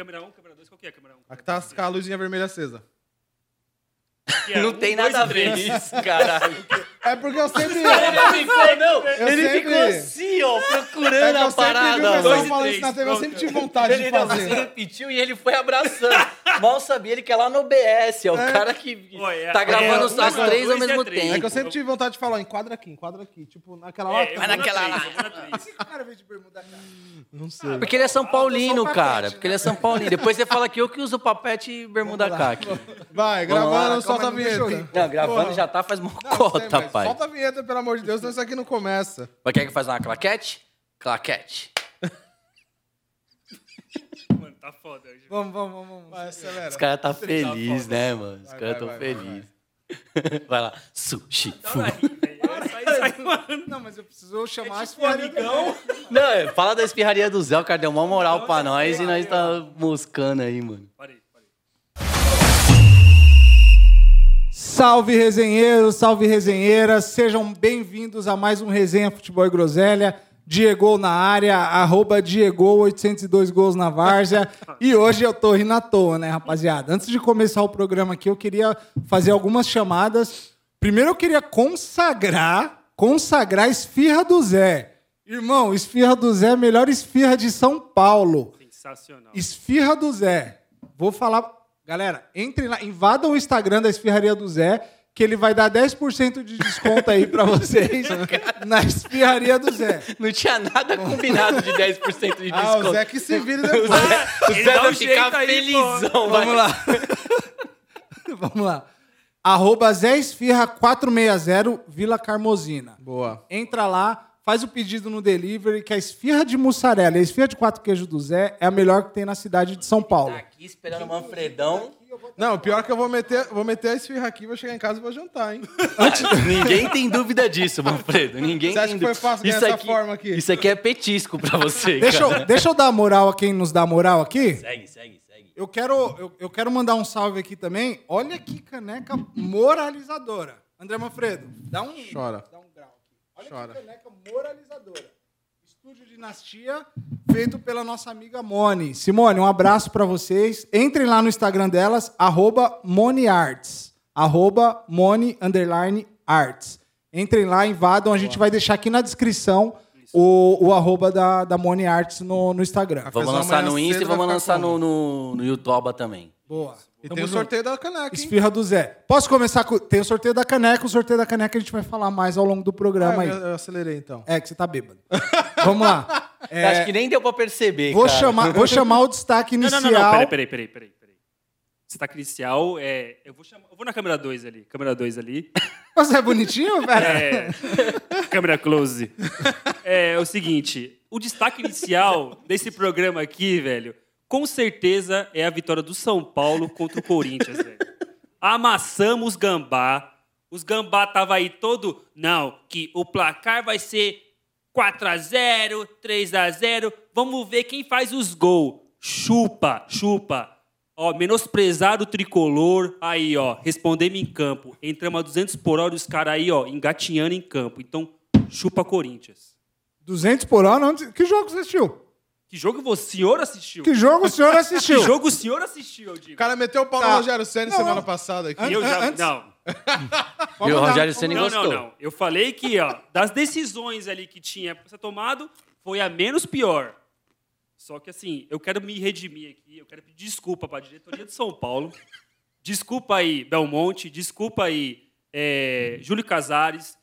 Câmera 1, câmera 2, qual que é a câmera 1? A que tá com a luzinha vermelha acesa. É Não um, tem nada a ver isso, caralho. É porque eu sempre. Ele ficou, não, Eu ele sempre- ficou assim, ó, É procurando eu a sempre vi o parada. pessoal Dois e falando três, isso na TV, eu sempre tive vontade de Ele não, você fazer. repetiu e ele foi abraçando. Mal sabia ele que é lá no BS, é o cara que Olha, tá gravando é, as três ao e mesmo é três. tempo. É que eu sempre tive vontade de falar, enquadra aqui, enquadra aqui. Tipo, naquela lá. É, eu vou na naquela três, lá. eu vou na três. Esse cara veio de bermuda, cara. Não sei. Porque ele é São Paulino, papete, cara. né? Porque ele é São Paulino. Depois você fala que eu que uso papete e bermuda caque. Vai, Vamos lá, gravando, solta a deixa eu vinheta. Não, gravando Porra. já tá faz Não, mocota, pai. Solta a vinheta, pelo amor de Deus, senão isso aqui não começa. Mas quer que faz uma claquete? Claquete. Tá foda hoje. Vamos, vamos, vamos. vamos. Vai, acelera. Os caras tá feliz, né, mano? Os caras vai, tão vai, vai, felizes. Vai lá. Sushi. fu. Mano. Não, mas eu preciso chamar as Tipo, amigão. Não, é, fala da espirraria do Zé, o cara deu uma moral pra nós e nós tá moscando aí, mano. Parei, parei. Salve resenheiros, salve resenheiras, sejam bem-vindos a mais um Resenha Futebol e Groselha. Diego na área, arroba Diego 802 gols na várzea. e hoje eu tô rindo à toa, né, rapaziada? Antes de começar o programa aqui, eu queria fazer algumas chamadas. Primeiro eu queria consagrar, consagrar a esfirra do Zé. Irmão, esfirra do Zé, é melhor esfirra de São Paulo. Sensacional. Esfirra do Zé. Vou falar. Galera, entrem lá, invadam o Instagram da Esfirraria do Zé, que ele vai dar 10% de desconto aí pra vocês na Esfirraria do Zé. Não tinha nada combinado de 10% de desconto. Ah, o Zé que se vire depois. O Zé dá vai um ficar aí, felizão. Vamos lá. Vamos lá. Arroba Zé Esfirra 460, Vila Carmozina. Boa. Entra lá, faz o pedido no delivery, que a esfirra de mussarela e a esfirra de quatro queijos do Zé é a melhor que tem na cidade de São Paulo. Tá aqui esperando o Manfredão. Não, pior que eu vou meter, vou meter a esfirra aqui, vou chegar em casa e vou jantar, hein? Ninguém tem dúvida disso, Manfredo. Ninguém Você acha tem que foi dúvida. fácil ganhar Isso essa aqui- forma aqui? Isso aqui é petisco pra você, Deixa cara. eu, deixa eu dar moral a quem nos dá moral aqui. Segue, segue, segue. Eu quero, eu, eu quero mandar um salve aqui também. Olha que caneca moralizadora. André Manfredo, dá um, Chora. dá um grau aqui. Olha Chora. que caneca moralizadora. Estúdio Dinastia, feito pela nossa amiga Moni. Simone, um abraço pra vocês. Entrem lá no Instagram delas, arroba MoniArts. Arroba Moni, underline, Arts. Entrem lá, invadam. A gente vai deixar aqui na descrição o, o arroba da, da Moni Arts no, no Instagram. Vamos lançar no Insta e vamos lançar no, no, no YouTube também. Boa. E Tamo tem o junto. sorteio da caneca, hein? Esfirra do Zé. Posso começar com. Tem o sorteio da caneca. O sorteio da caneca a gente vai falar mais ao longo do programa Ah, aí. eu, eu acelerei, então. É, que você tá bêbado. Vamos lá. É, Acho que nem deu pra perceber, vou, cara. chamar, vou chamar o destaque inicial. não, não, não. Peraí, peraí, peraí, peraí. peraí. Destaque inicial é. Eu vou, chamar, eu vou na câmera 2 ali. Câmera 2 ali. Você é bonitinho, velho? É, câmera close. É, o seguinte, o destaque inicial desse programa aqui, velho, com certeza é a vitória do São Paulo contra o Corinthians, velho. Amassamos os gambá. Os gambá tava aí todo, não, que o placar vai ser 4 a 0, 3 a 0. Vamos ver quem faz os gols. Chupa, chupa. Ó, menosprezar o tricolor. Aí, ó, respondemos em campo. Entramos a 200 por hora os caras aí, ó, engatinhando em campo. Então, chupa Corinthians. 200 por hora? Onde- Que jogo você assistiu? Que jogo o senhor assistiu? Que jogo o senhor assistiu? Que jogo o senhor assistiu, eu digo? O cara meteu o pau Tá. no Rogério Senna Não, semana não. passada aqui. Eu já, antes- não, E o Rogério Ceni não, gostou. não, não. Eu falei que, ó, das decisões ali que tinha pra ser tomado, foi a menos pior. Só que, assim, eu quero me redimir aqui, eu quero pedir desculpa pra diretoria de São Paulo. Desculpa aí, Belmonte. Desculpa aí, é, Júlio Casares.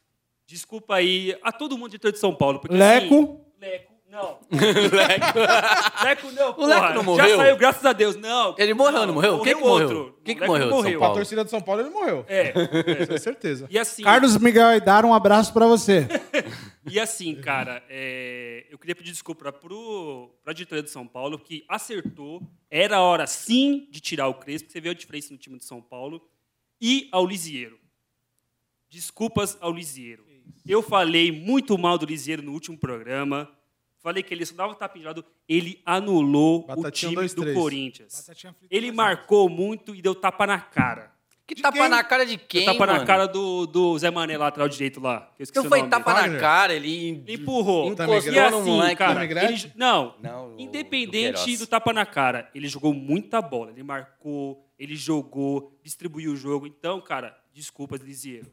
Desculpa aí a todo mundo de de São Paulo. Porque, Leco. Assim, Leco, não. Leco não, O Leco porra. não morreu? Já saiu, graças a Deus. Não. Ele morreu, não morreu? Quem que morreu? outro. Quem que Leco morreu de São Com a Paulo? torcida de São Paulo, ele morreu. É. Com certeza. E assim, Carlos Miguel Aidar, um abraço pra você. E assim, cara, é, eu queria pedir desculpa pro, pra diretoria de São Paulo, que acertou. Era a hora, sim, de tirar o Crespo. Você vê a diferença no time de São Paulo. E ao Lisieiro. Desculpas ao Lisieiro. Eu falei muito mal do Lisieiro no último programa. Falei que ele só dava tapa de lado. Ele anulou Batatinha o time dois, do três. Corinthians. Batatinha frita Ele dois, marcou muito e deu tapa na cara. Que tapa quem? na cara de quem, tapa mano? na cara do, do Zé Mané, lateral direito lá. Eu esqueci Não o foi nome. tapa na cara, ele empurrou. encostou E no assim, moleque. cara, ele, não, Não, o- independente do do tapa na cara, ele jogou muita bola. Ele marcou, ele jogou, distribuiu o jogo. Então, cara, desculpas, Lisieiro.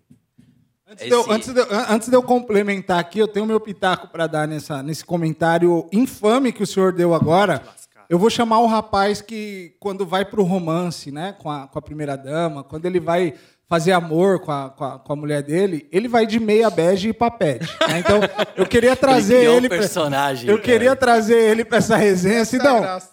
Antes, de eu, Esse- antes, de eu, an- antes de eu complementar aqui, eu tenho meu pitaco para dar nessa, nesse comentário infame que o senhor deu agora. Eu vou chamar o rapaz que, quando vai pro romance, né, com a, com a primeira dama, quando ele vai fazer amor com a, com a, com a mulher dele, ele vai de meia bege e papete. né? Então, eu queria trazer um ele. pra- personagem, eu cara. queria trazer ele para essa resenha. Essa é a Sidão, graça.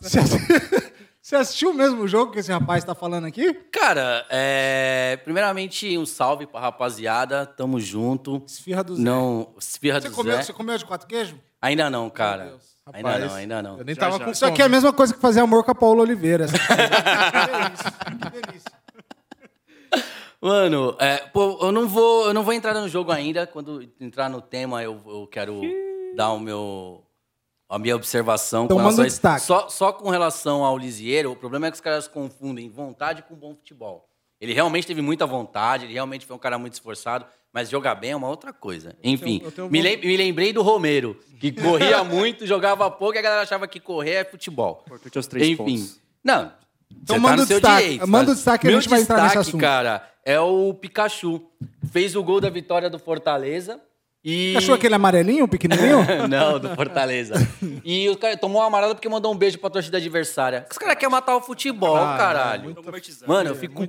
Você assi- você assistiu o mesmo jogo que esse rapaz está falando aqui? Cara, é... primeiramente, um salve pra rapaziada. Tamo junto. Esfirra do Zé. Não, esfirra Você do comeu, Zé. você comeu de quatro queijos? Ainda não, cara. Deus. Ainda Rapaz, não, ainda não. Eu nem Já, tava já. com Isso aqui é a mesma coisa que fazer amor com a Paula Oliveira. que delícia, que delícia. Mano, é, pô, eu não vou, eu não vou entrar no jogo ainda. Quando entrar no tema, eu, eu quero dar o meu a minha observação Então com manda relação a isso. destaque. Só, só com relação ao Lisieiro, o problema é que os caras confundem vontade com bom futebol. Ele realmente teve muita vontade, ele realmente foi um cara muito esforçado, mas jogar bem é uma outra coisa. Enfim, eu tenho me, von- lem- me lembrei do Romero, que corria muito, jogava pouco e a galera achava que correr é futebol. Importante é os três Enfim. pontos. Não. Então manda tá no o destaque. direito. Manda o destaque e a Meu gente vai entrar nesse destaque, assunto. cara, é o Pikachu. Fez o gol da vitória do Fortaleza. E... Achou aquele amarelinho, pequenininho? Não, do Fortaleza. E o cara tomou uma amarela porque mandou um beijo pra torcida adversária. Os caras querem matar o futebol, Ah, caralho. muito- Mano, eu é, fico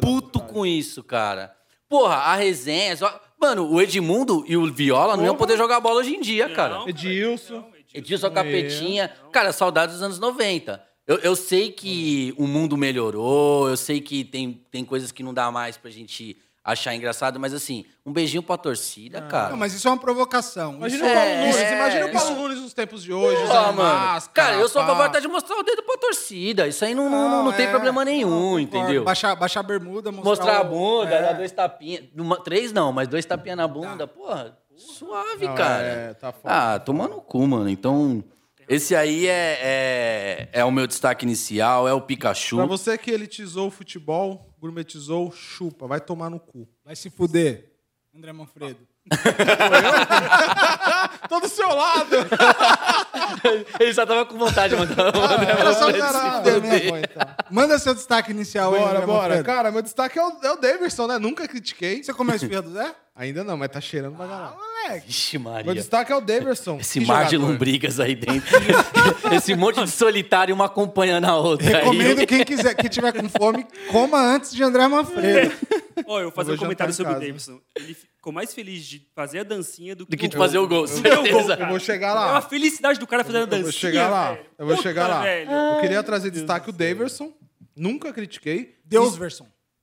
puto com isso, cara. Porra, a resenha. Só... Mano, o Edmundo e o Viola não iam poder jogar bola hoje em dia, cara. Não, Edilson. não, Edilson. Edilson Capetinha. Cara, saudades dos anos 90. Eu, eu sei que o mundo melhorou, eu sei que tem, tem coisas que não dá mais pra gente achar engraçado, mas assim, um beijinho pra torcida, cara. Não, mas isso é uma provocação. Imagina Isso o Paulo É, Nunes. é, Imagina o Paulo isso- Nunes nos tempos de hoje, Pô, usando mano. máscara. Cara, eu sou a favor de mostrar o dedo pra torcida. Isso aí não, não, não, não tem é, problema nenhum, entendeu? Baixar, baixar a bermuda, mostrar, Mostrar a bunda, é. dar dois tapinhas. Três não, mas dois tapinhas na bunda. Porra, suave, Não, cara. é, tá foda. ah, toma no cu, mano. Então, esse aí é, é, é o meu destaque inicial, é o Pikachu. Pra você que elitizou o futebol, gourmetizou, chupa. Vai tomar no cu. Vai se fuder, André Manfredo. Tô do seu lado. Ele só tava com vontade de mandar Era só Caralho, caralho, né? bom, então. Manda seu destaque inicial aí, Bora, André bora. Manfredo. Cara, meu destaque é o, é o Davidson, né? Nunca critiquei. Você comeu esfirra do Zé? Ainda não, mas tá cheirando pra caralho. Moleque. Vixe, Meu Maria. destaque é o Davidson. Esse Que mar de jogador. lombrigas aí dentro. Esse monte de solitário, uma acompanhando a outra. Recomendo aí. quem quiser, quem tiver com fome, coma antes de André Manfredo. Ó, eu vou fazer Eu um vou comentário jantar em sobre o. Davidson. Ele ficou mais feliz de fazer a dancinha do que, Do que de fazer o gol, certeza. cara. Eu vou chegar É lá. uma felicidade do cara fazendo a Eu dancinha. vou chegar lá. velho. Eu vou Puta, chegar lá. velho. Eu queria trazer destaque o Davidson. Nunca critiquei. Deus,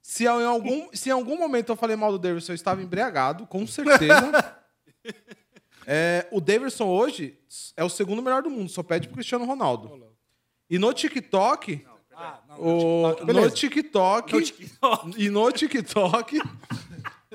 Se em, algum, se em algum momento eu falei mal do Davidson, eu estava embriagado, com certeza. É, o Davidson hoje é o segundo melhor do mundo, só pede pro Cristiano Ronaldo. E no TikTok. o- no. TikTok. No TikTok. E no TikTok.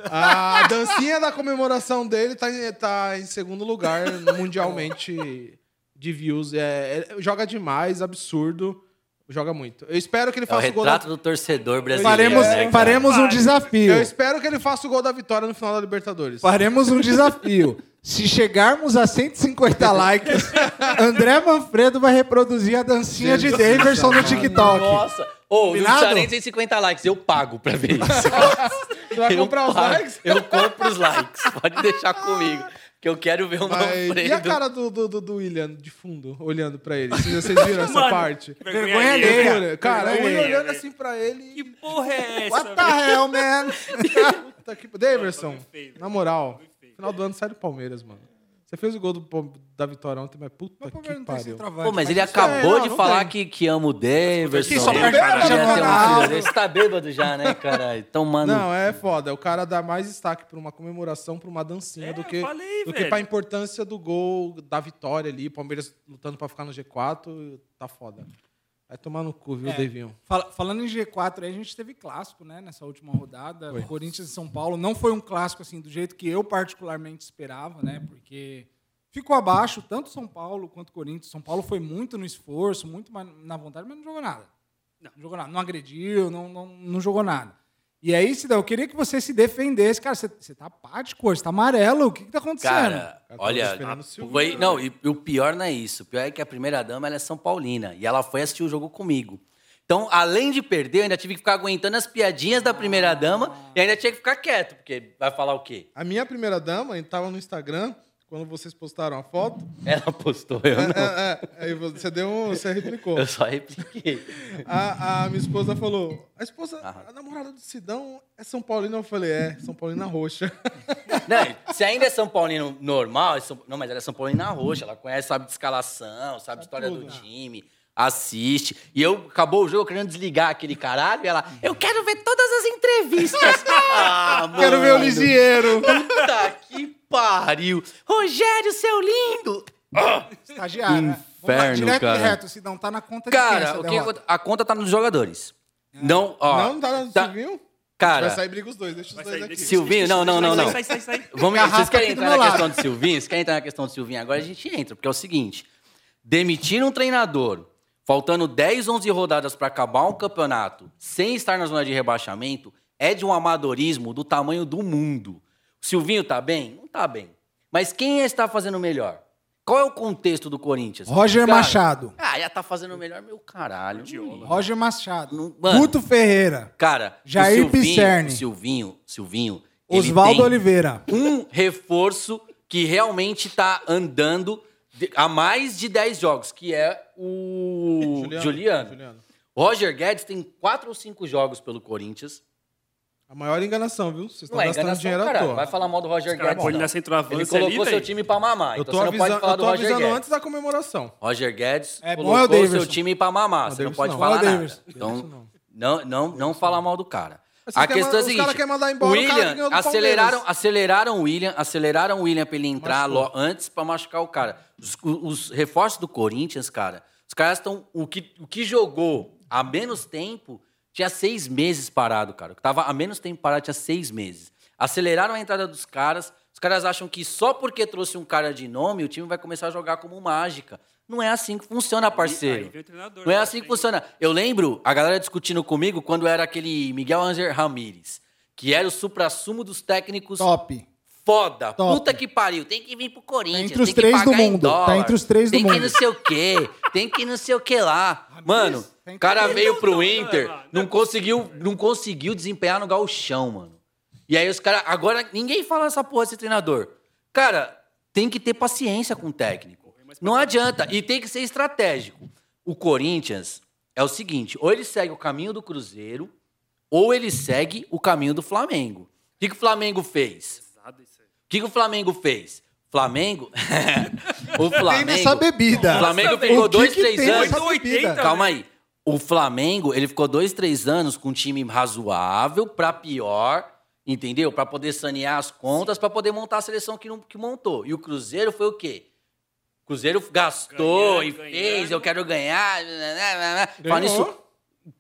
A dancinha da comemoração dele tá em, tá em segundo lugar mundialmente de views. É, é- joga demais, absurdo. Joga muito. Eu espero que ele É o faça o gol da retrato do torcedor brasileiro. Faremos, né, faremos um desafio. Eu espero que ele faça o gol da vitória no final da Libertadores. Faremos um desafio. Se chegarmos a 150 likes, André Manfredo vai reproduzir a dancinha de Davidson no. TikTok. Nossa! Ô, não Combinado? precisa nem de 150 likes, eu pago pra ver isso. Você vai eu comprar os pago. likes? Eu compro os likes, pode deixar comigo. Que eu quero ver o Mas- Manfredo. e a cara do, do, do- do William de fundo, olhando pra ele? Vocês vocês viram essa Mano, parte? Vergonha alheia. alheia. Cara, Vergonha alheia, olhando assim pra ele. Que porra é essa, What the hell, man? Puta que... Daverson, na moral, final do ano sai do Palmeiras, mano. Você fez o gol do, da vitória ontem, mas puta Mas o que Palmeiras não tem pariu. Pô, mas ele acabou não, de não falar tem. que, que ama o Daverson. Que só perde, cara. um desse. Você tá bêbado já, né, caralho? Tomando... Não, é foda. O cara dá mais destaque pra uma comemoração, pra uma dancinha, É, do que, falei, do que pra importância do gol, da vitória ali. Palmeiras lutando pra ficar no G4, tá foda. Vai tomar no cu, viu, É. Davinho? Fala- falando em G4, aí a gente teve clássico, né, nessa última rodada. Corinthians e São Paulo. Não foi um clássico assim do jeito que eu particularmente esperava, né? Porque ficou abaixo tanto São Paulo quanto Corinthians. São Paulo foi muito no esforço, muito na vontade, mas não jogou nada. Não, jogou nada. Não agrediu, não, não, não jogou nada. E aí, Sidão, eu queria que você se defendesse. Cara, você, você tá pá de cor, você tá amarelo. O que, que tá acontecendo? Cara, olha, Silvinho, foi, não, e, e o pior não é isso. O pior é que a primeira dama ela é São Paulina e ela foi assistir o jogo comigo. Então, além de perder, eu ainda tive que ficar aguentando as piadinhas da primeira dama e ainda tinha que ficar quieto, porque vai falar o quê? A minha primeira dama, a gente tava no Instagram, quando vocês postaram a foto. Ela postou, eu não. É, é, aí você deu um. Você replicou. Eu só repliquei. A, a minha esposa falou: a esposa, a namorada do Sidão é São Paulina. Eu falei: é, São Paulina roxa. Não, se ainda é São Paulino normal, é São- não, mas ela é São Paulina roxa, ela conhece, sabe de escalação, sabe história do tudo. time, assiste. E eu acabou o jogo querendo desligar aquele caralho, e ela, eu quero ver todas as entrevistas. ah, Quero ver o mano. Lisieiro. Puta que pariu. Rogério, seu lindo. Estagiário. né? Vamos lá, Inferno, direto cara. e reto, Sidão. Tá na conta de quem Cara, essa o que derrota? aconte- a conta tá nos jogadores. Não, ó. não, não tá no Silvinho? Cara, Vai sair briga os dois, deixa os dois sair aqui. Silvinho, não, não, não, não. Sai, sai, sai, sai. Vamos, Garrafa vocês querem aqui do entrar meu na lado. questão do Silvinho? Vocês querem entrar na questão do Silvinho? Agora a gente entra, porque é o seguinte: demitir um treinador, faltando 10, 11 rodadas para acabar um campeonato, sem estar na zona de rebaixamento, é de um amadorismo do tamanho do mundo. Silvinho tá bem? Não tá bem. Mas quem está fazendo melhor? Qual é o contexto do Corinthians? Roger Cara, Machado. Ah, já tá fazendo melhor, meu caralho. Roger Machado. Mano. Guto Ferreira. Cara, Jair o Silvinho, Pisserni. o Silvinho, Silvinho, Oswaldo Oliveira. um reforço que realmente tá andando há mais de 10 jogos, que é o Juliano. Juliano. Roger Guedes tem 4 ou 5 jogos pelo Corinthians. A maior enganação, viu? Vocês estão Não é gastando enganação, dinheiro à cara. toa. Vai falar mal do Roger Guedes. na centroavance Ele colocou ali, seu time pra mamar. Eu então tô, você não avisando, pode falar eu do tô Roger avisando Guedes. antes da comemoração. Roger Guedes É bom, é o colocou Davidson. seu time pra mamar. Você não Davidson pode não. falar Não, nada. Davidson. Então, não, não, não falar mal do cara. Mas A querem questão é a os seguinte: caras querem mandar embora o cara que William, ganhou do aceleraram, Palmeiras. aceleraram o William, aceleraram o William pra ele entrar lo- antes pra machucar o cara. Os, os reforços do Corinthians, cara, os caras estão. O que, o que jogou há menos tempo tinha seis meses parado, cara. Tava há menos tempo parado tinha seis meses. Aceleraram a entrada dos caras. Os caras acham que só porque trouxe um cara de nome, o time vai começar a jogar como mágica. Não é assim que funciona, parceiro. Não é né? assim que funciona. Eu lembro a galera discutindo comigo quando era aquele Miguel Ángel Ramírez, que era o supra-sumo dos técnicos Top. foda. Top. Puta que pariu. Tem que vir pro Corinthians. Tá entre os tem que três do mundo. Tá entre os três do tem que mundo. não sei o quê. Tem que não sei o que lá. Mano, cara veio pro Inter, não, conseguiu, não conseguiu desempenhar no gauchão, mano. E aí os caras... Agora, ninguém fala essa porra desse treinador. Cara, tem que ter paciência com o técnico. Não adianta. E tem que ser estratégico. O Corinthians é o seguinte, ou ele segue o caminho do Cruzeiro, ou ele segue o caminho do Flamengo. O que, que o Flamengo fez? O que, que o Flamengo fez? Flamengo. o Tem Flamengo. nessa bebida. O Flamengo ficou dois, três tem anos. nessa 80, bebida? Calma aí. O Flamengo, ele ficou dois, três anos com um time razoável pra pior, entendeu? Pra poder sanear as contas, pra poder montar a seleção que, não, que montou. E o Cruzeiro foi o quê? O Cruzeiro gastou Ganhando, e ganhando. fez, eu quero ganhar. Fala Ganhou. nisso.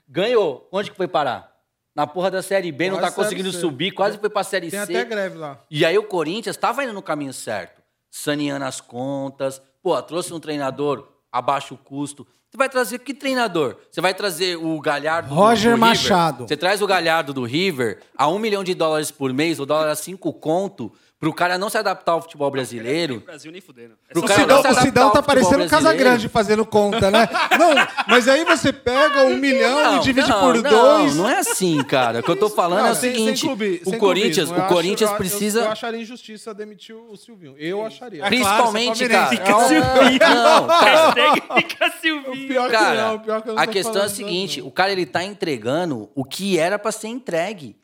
Ganhou. Onde que foi parar? Na porra da Série B, não Quase tá conseguindo C. subir, quase foi pra Série Tem C. até greve lá. E aí o Corinthians estava indo no caminho certo, saneando as contas, pô, trouxe um treinador abaixo o custo. Você vai trazer que treinador? Você vai trazer o Galhardo do- Roger do River? Machado. Você traz o Galhardo do River a um milhão de dólares por mês, o dólar a cinco conto, pro cara não se adaptar ao futebol No brasileiro. Brasil nem fudendo. É Pro O cara Sidão, não o Sidão tá parecendo um brasileiro. Casagrande fazendo conta, né? Não, mas aí você pega um milhão e divide não, por não, dois. Não é assim, cara. O que eu tô falando é o sem- seguinte: sem clube- o Corinthians, clubismo. o Corinthians eu- precisa. Eu, eu acharia injustiça demitir o Silvinho. Eu acharia. É claro, Principalmente, é cara. é um- Silvinho. Não, cara. Fica Silvinho. Cara, não, pior que eu não a questão é a seguinte: não. o cara ele tá entregando o que era pra ser entregue.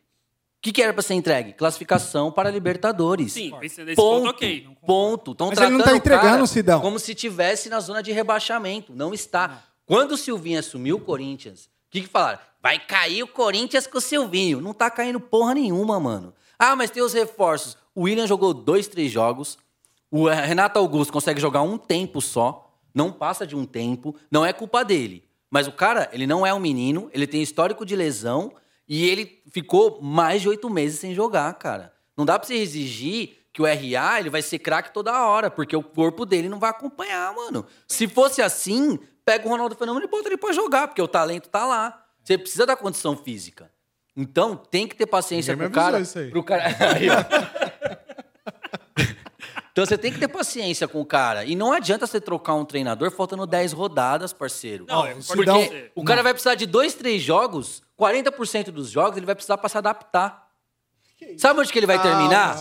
O que, que era pra ser entregue? Classificação para Libertadores. Sim, pensando nesse Ponto. ponto, ok. Ponto. Tão Mas ele não tá o entregando, Sidão. Como se tivesse na zona de rebaixamento. Não está. Quando o Silvinho assumiu o Corinthians, o que, que falaram? Vai cair o Corinthians com o Silvinho. Não tá caindo porra nenhuma, mano. Ah, mas tem os reforços. O William jogou dois, três jogos. O eh, Renato Augusto consegue jogar um tempo só. Não passa de um tempo. Não é culpa dele. Mas o cara, ele não é um menino. Ele tem histórico de lesão. E ele ficou mais de oito meses sem jogar, cara. Não dá pra você exigir que o RA ele vai ser craque toda hora, porque o corpo dele não vai acompanhar, mano. Se fosse assim, pega o Ronaldo Fenômeno e bota ele pra jogar, porque o talento tá lá. Você precisa da condição física. Então, tem que ter paciência Ninguém com o me cara. avisou isso aí. Pro cara... Aí, ó. Então, você tem que ter paciência com o cara. E não adianta você trocar um treinador faltando 10 rodadas, parceiro. Não, é, Porque Sidão- o cara vai precisar de dois, três jogos, 40% dos jogos ele vai precisar pra se adaptar. Sabe onde que ele vai terminar?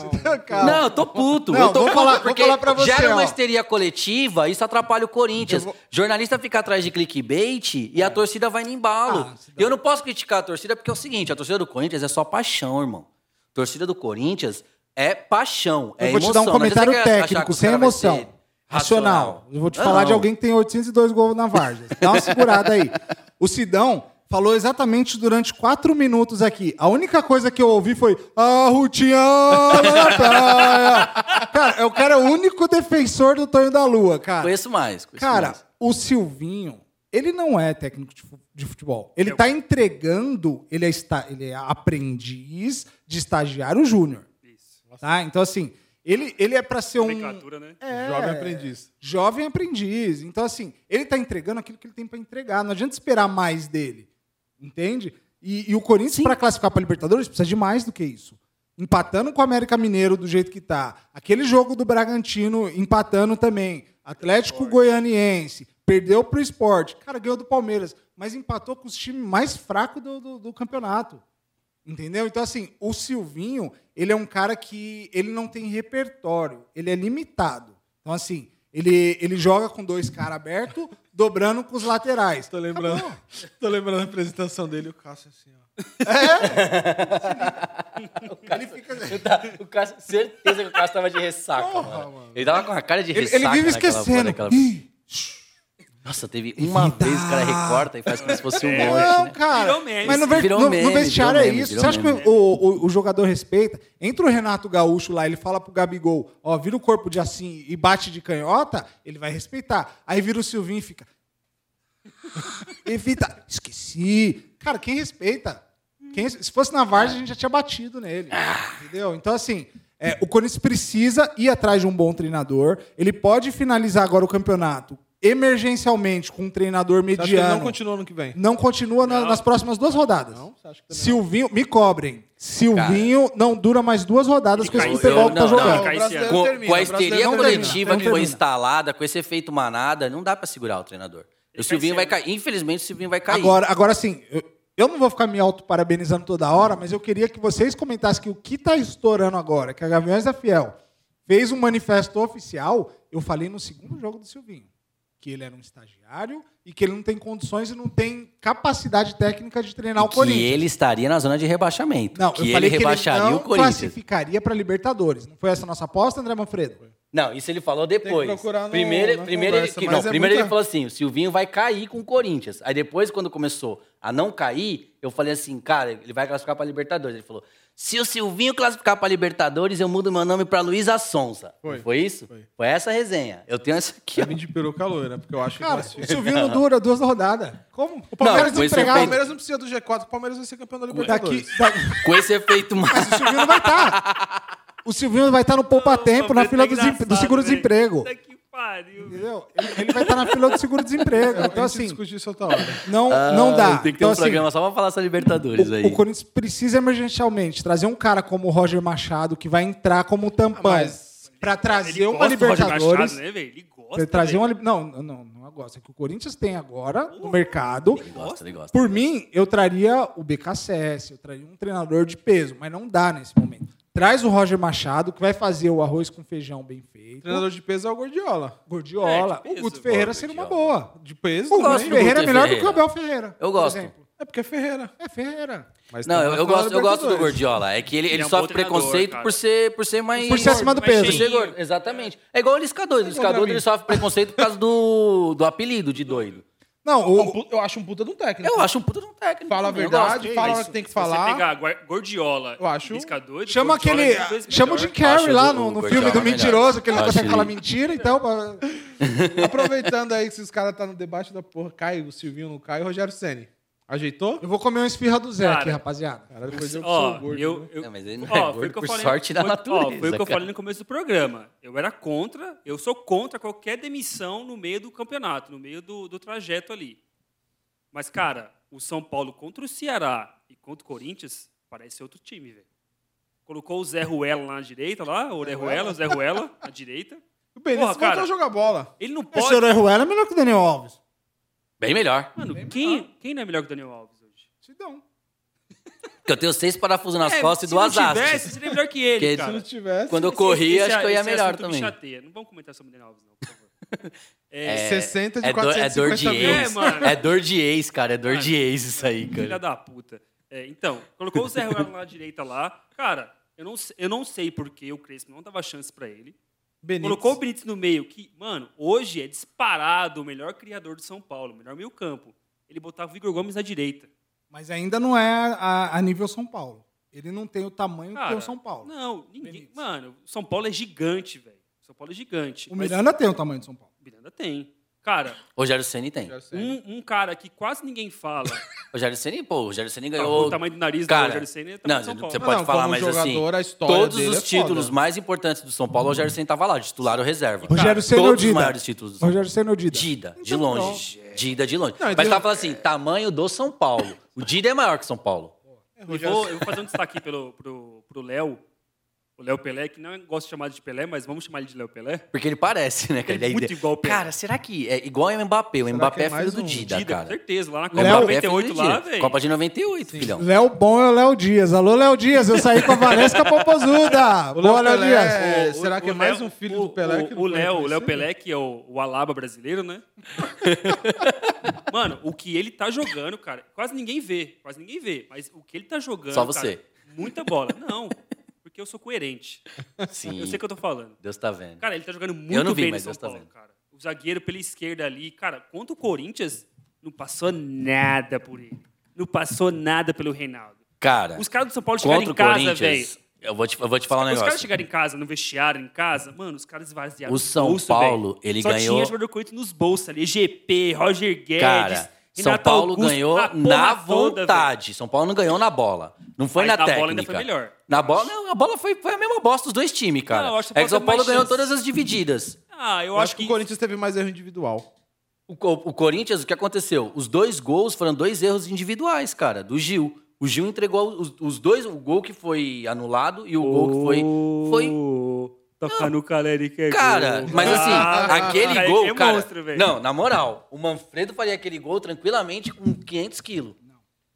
Calma. Não, eu tô puto. Não, eu tô vou puto falar- vou porque falar pra você, gera uma histeria coletiva, isso atrapalha o Corinthians. Vou- Jornalista fica atrás de clickbait e a torcida vai no embalo. Ah, eu não posso criticar a torcida porque é o seguinte, a torcida do Corinthians é só paixão, irmão. A torcida do Corinthians é paixão, é Eu vou te dar um adianta comentário técnico, sem emoção. ser Racional. Eu vou te Não. falar de alguém que tem 802 gols na Várzea. Dá uma segurada aí. O Sidão falou exatamente durante quatro minutos aqui. A única coisa que eu ouvi foi a Rutinha na praia. Cara, o cara é o único defensor do Tonho da Lua, cara. Conheço mais. Conheço Cara, mais. o Silvinho, ele não é técnico de fu- de futebol. Ele tá entregando, ele é, esta, ele é aprendiz de estagiário júnior. Tá? Então, assim, ele, ele é pra ser um. Né? É, Jovem aprendiz. Jovem aprendiz. Então, assim, ele tá entregando aquilo que ele tem pra entregar. Não adianta esperar mais dele. Entende? E, e o Corinthians, pra classificar pra Libertadores, precisa de mais do que isso. Empatando com o América Mineiro do jeito que tá. Aquele jogo do Bragantino empatando também. Atlético Goianiense. Perdeu pro esporte. Cara, ganhou do Palmeiras. Mas empatou com os times mais fracos do, do, do campeonato. Entendeu? Então, assim, o Silvinho, ele é um cara que ele não tem repertório, ele é limitado. Então, assim, ele, ele joga com dois caras abertos, dobrando com os laterais. Tô lembrando, tô lembrando a apresentação dele, o Cássio assim, ó. Ele fica. O Cássio, certeza que o Cássio tava de ressaca, mano. Ele tava com a cara de Ele, ressaca. ele vive esquecendo. naquela- Ih, Nossa, teve uma Evita. vez que o cara recorta e faz como se fosse um monte, Não, né? cara. Virou meme. Mas no, ver- Virou no- meme, no vestiário é isso. Você acha que meme. o, o- o jogador respeita? Entra o Renato Gaúcho lá, ele fala pro Gabigol, ó, vira o corpo de assim e bate de canhota, ele vai respeitar. Aí vira o Silvinho e fica. Evita. Esqueci. Cara, quem respeita? Quem- se fosse na Varsa, a gente já tinha batido nele. Entendeu? Então, assim, é, o Corinthians precisa ir atrás de um bom treinador. Ele pode finalizar agora o campeonato emergencialmente com um treinador Você acha que ele mediano. não continua no que vem? Não continua na- Não. nas próximas duas rodadas. Não? Você acha que também Silvinho, me cobrem. Silvinho não dura mais duas rodadas com esse futebol que tá jogando. não. Com, termina, com a histeria coletiva que foi instalada, com esse efeito manada, não dá pra segurar o treinador. O Silvinho vai cair. Infelizmente, o Silvinho vai cair. Agora, agora sim, eu, eu não vou ficar me auto-parabenizando toda hora, mas eu queria que vocês comentassem que o que tá estourando agora, que a Gaviões da Fiel fez um manifesto oficial, eu falei no segundo jogo do Silvinho. Que ele era um estagiário e que ele não tem condições e não tem capacidade técnica de treinar o que Corinthians. ele estaria na zona de rebaixamento. Não, que eu ele falei que ele rebaixaria não o Corinthians. classificaria para Libertadores. Não foi essa a nossa aposta, André Manfredo? Não, isso ele falou depois. procurar no- primeiro na primeiro, ele, conversa, que- mas não, é primeiro muita- ele falou assim: o Silvinho vai cair com o Corinthians. Aí depois, quando começou a não cair, eu falei assim, cara, ele vai classificar para Libertadores. Ele falou: se o Silvinho classificar para Libertadores, eu mudo meu nome para Luiz Assonza. Foi. Não foi isso? Foi. essa a resenha. Eu tenho essa aqui. ó. Eu vim de peruca loira, porque eu acho que Cara, classifica. o Silvinho não dura duas rodadas. Como? O Não, Palmeiras com esse O. Palmeiras não precisa do G4, o Palmeiras vai ser campeão da Daqui, Libertadores. da- Com esse efeito Mas mais. o Silvinho não vai estar. O Silvinho vai estar no poupa-tempo, na fila do, desem- do seguro-desemprego. Que pariu. Entendeu? Ele, ele vai estar na fila do seguro-desemprego. Então, Então, assim, discutir isso outra hora. não, não dá. Ah, Tem que ter então, um assim, programa só pra falar sobre Libertadores aí. o, o Corinthians precisa emergencialmente trazer um cara como o Roger Machado, que vai entrar como tampão, Mas- pra trazer Ele uma gosta do Roger Libertadores. Machado, né, velho? Ele gosta. Pra trazer uma. Não, não, não, não gosta. É que o Corinthians tem agora no mercado. Ele gosta, ele gosta. Por mim, eu traria o BKSS, eu traria um treinador de peso, mas não dá nesse momento. Traz o Roger Machado, que vai fazer o arroz com feijão bem O feito. treinador de peso é o Gordiola. Gordiola. É, de o Guto peso, Ferreira seria uma boa. De peso O Guto Ferreira é melhor do que Ferreira. o Abel Ferreira. Eu por gosto. exemplo. É porque é Ferreira. É Ferreira. Mas Não, eu, eu gosto, eu gosto do. Gordiola. É que ele, ele, Ele é um sofre preconceito cara. por ser, por ser mais. Por ser acima do peso. Por ser cheinho. gordo, exatamente. É igual o Liscador. O Liscador ele sofre preconceito por causa do, do apelido de doido. Não, É o, Eu acho um puta de um técnico. Eu acho um puta de um técnico. Fala a verdade, gosto. fala Mas a hora que tem que se você falar. pegar Gordiola Eu acho- chama Gordiola aquele. é Chama o. Jim Carrey lá o- no, o no filme do melhor. mentiroso, que ele não consegue falar mentira, então. Aproveitando aí que se os caras tá no debate da porra, cai o Silvinho não cai, o Rogério Ceni Ajeitou? Eu vou comer uma esfirra do Zé Cara, aqui, rapaziada. Cara, depois eu Ó, sou gordo. eu, né? eu, Não, mas ele não ó, é gordo por falei- sorte da foi- Ó, natureza, foi o que eu falei no começo do programa. Eu era contra, eu sou contra qualquer demissão no meio do campeonato, no meio do, do trajeto ali. Mas, cara, o São Paulo contra o Ceará e contra o Corinthians, parece outro time, velho. Colocou o Zé Ruela lá na direita, lá, o Zé Ruela, o Zé Ruela na direita. O Benítez Porra, cara. voltou a jogar bola. Ele não Esse pode. Orejuela é melhor que o Daniel Alves. Bem melhor. Mano, quem, quem não é melhor que o Daniel Alves hoje? Sidão. Porque eu tenho seis parafusos nas É, costas e se duas não hastes. tivesse, seria melhor que ele, Que cara. Se não tivesse. Quando eu corri, esse- acho que eu ia esse melhor me também. chateia. Não vamos comentar sobre o Daniel Alves, não, por favor. É, 60 de é dor, é dor de 450 ex. É, mano. É dor de ex, cara. É dor Mano, de ex isso aí, Filha cara. da puta. É, então, colocou o Zé Ruela lá na direita lá. Cara, eu não, sei- eu não sei por que o Crespo não dava chance pra ele. Benítez. Colocou o Benítez no meio, que, mano, hoje é disparado o melhor criador de São Paulo, o melhor meio campo. Ele botava o Igor Gomes na direita. Mas ainda não é a, a nível São Paulo. Ele não tem o tamanho que Cara, tem o São Paulo. Não, ninguém. Benítez. Mano, São Paulo é gigante, velho. São Paulo é gigante. O mas Miranda tem o tamanho do São Paulo. o Miranda tem. Cara, Rogério Ceni tem. Um, um cara que quase ninguém fala. Rogério Ceni, pô, o Rogério Ceni o ganhou. tamanho do nariz do Cara, Rogério Ceni é o não, de São Paulo. você Não, pode não, falar, mas jogador, assim, história todos dele os é títulos foda. mais importantes do São Paulo, o Rogério Ceni tava lá, de titular ou reserva. Rogério Ceni ou todos os Dida? maiores títulos do São Rogério Ceni ou Dida? Dida, de longe. Dida de longe. Não, Mas tava falando assim, tamanho do São Paulo. O Dida é maior que São Paulo. Eu vou, eu vou fazer um destaque pelo, pro, pro Léo. O Léo Pelé, que não gosto de chamar de Pelé, mas vamos chamar ele de Léo Pelé. Porque ele parece, né? cara? Ele é muito igual o Pelé. Cara, será que é igual ao Mbappé? O Será Mbappé é é filho do um Dida, Dida, com cara. certeza. Lá na Copa Léo- é filho 98 do lá, velho. Copa de 98, filhão. Léo Bom é o Léo Dias. Alô, Léo Dias, eu saí com a Valesca Popozuda. Boa, Léo Léo Dias. é- O- será o- que é o mais Léo- um filho o- do Pelé o- Léo, o Léo? Pelé, que é o, o Alaba brasileiro, né? Mano, o que ele tá jogando, cara, quase ninguém vê. Quase ninguém vê. Mas o que ele tá jogando. Só você. cara, muita bola. Não, porque eu sou coerente. Sim. Eu sei o que eu tô falando. Deus tá vendo. Cara, ele tá jogando muito Eu não vi, bem mas no São Deus tá Paulo, vendo. cara. O zagueiro pela esquerda ali, cara, contra o Corinthians, não passou nada por ele. Não passou nada pelo Reinaldo. Cara, Os caras do São Paulo chegaram em casa, velho. Eu vou te, eu vou te falar um Os negócio. caras chegaram em casa, no vestiário, em casa, mano, os caras esvaziaram O os São bolsos, Paulo, velho. ele Só ganhou- tinha jogador do Corinthians nos bolsos ali. EGP, Roger Guedes, Cara, São Renato Paulo Augusto, ganhou na toda, vontade. São Paulo não ganhou na bola. Não foi Mas na na técnica. bola ainda foi melhor. Na bola, não, a bola foi, foi a mesma bosta dos dois times, cara. Não, eu acho que é que São Paulo ganhou chance. todas as divididas. Ah, eu, Eu acho que o Corinthians teve mais erro individual. O, Co- o Corinthians, o que aconteceu? Os dois gols foram dois erros individuais, cara, do Gil. O Gil entregou os, os dois, o gol que foi anulado e o gol que foi. foi Tocar no Caleri que é Cara, gol. mas assim, Ah, aquele Caleri gol, é cara. monstro, velho. não, na moral, o Manfredo faria aquele gol tranquilamente com 500 quilos.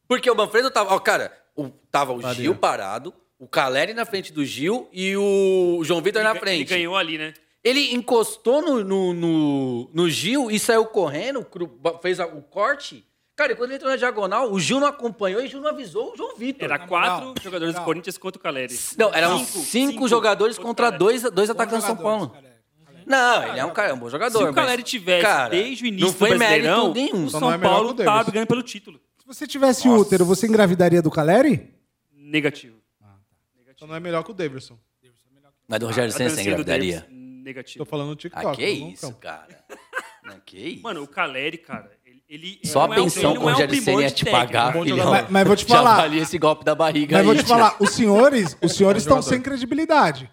Porque o Manfredo tava. Ó, cara, o, tava o Faria. Gil parado, o Caleri na frente do Gil e o João Vitor na frente. Ele ganhou ali, né? Ele encostou no, no, no, no Gil e saiu correndo, cru- ba- fez a- o corte. Cara, e quando ele entrou na diagonal, o Gil não acompanhou e o Gil não avisou o João Vitor. Era Na quatro moral, jogadores do não. Corinthians contra o Caleri. Não, eram Cinco, cinco, cinco jogadores contra contra dois, dois atacantes do São Paulo. Não, ele é um cara, é um bom jogador. Se o Caleri tivesse cara, desde o início não foi do Brasileirão, nenhum. o Só São não é Paulo que o Davis. tava ganhando pelo título. Se você tivesse Nossa. útero, você engravidaria do Caleri? Negativo. Só não é melhor que o Davidson. Mas do Rogério A Senna você do engravidaria? Negativo. Tô falando no TikTok. Ah, que não isso, cara. Não, que isso. Mano, o Caleri, cara, ele... Só a não é pensão o não é Senna ia de te técnico. pagar, filhão. Mas, mas vou te Já falar. valia esse golpe da barriga Mas aí. vou te falar, os senhores, os senhores estão sem credibilidade.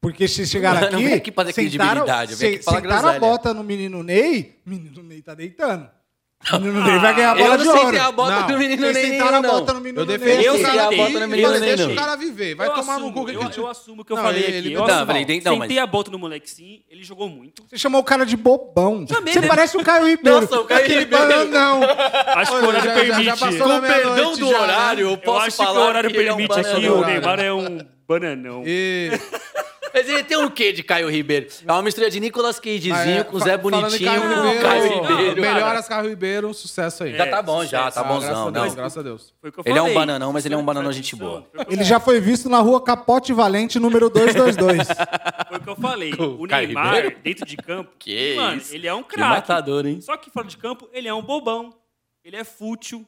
Porque se chegaram Não, aqui. não vem aqui sentaram, credibilidade, se- sentaram a bota no menino Ney, o menino Ney tá deitando. O menino Ney vai ganhar a bola Eu de não ouro. sentei a bota Não, do menino Vocês nem sentaram a não. bota no menino Eu Ney. defendi Eu cara a bota no menino nem deixa não. o cara viver. Vai Eu tomar no assumo, cu que eu, eu assumo o que eu Não, falei ele- aqui. ele- Eu Não, falei, então, Sentei mas- a bota no moleque sim, ele jogou muito. Você chamou o cara de bobão. Chamei Você mesmo. parece o Caio Ribeiro. Nossa, o Caio Aquele Ribeiro. bananão. Acho que o horário já- já- já permite. passou Com o perdão do né? horário, eu eu posso acho que falar o horário é permite aqui, o Neymar é um bananão. E Mas ele tem um quê de Caio Ribeiro? É uma mistura de Nicolas Cagezinho Ah, com Zé Bonitinho Caio com Ribeiro, Caio não, Ribeiro. Melhoras Caio Ribeiro, um sucesso aí. Já tá bom, já, tá Ah, bonzão. graças a não. Deus, graças a Deus. Foi o que eu Ele é um bananão, mas ele é um bananão gente boa. O Ele já foi visto na rua Capote Valente, número 222. Foi o que eu falei. O O Caio Neymar, Ribeiro? dentro de campo, Que mano, isso. ele é um Que craque. matador, hein? Só que fora de campo, ele é um bobão. Ele é fútil.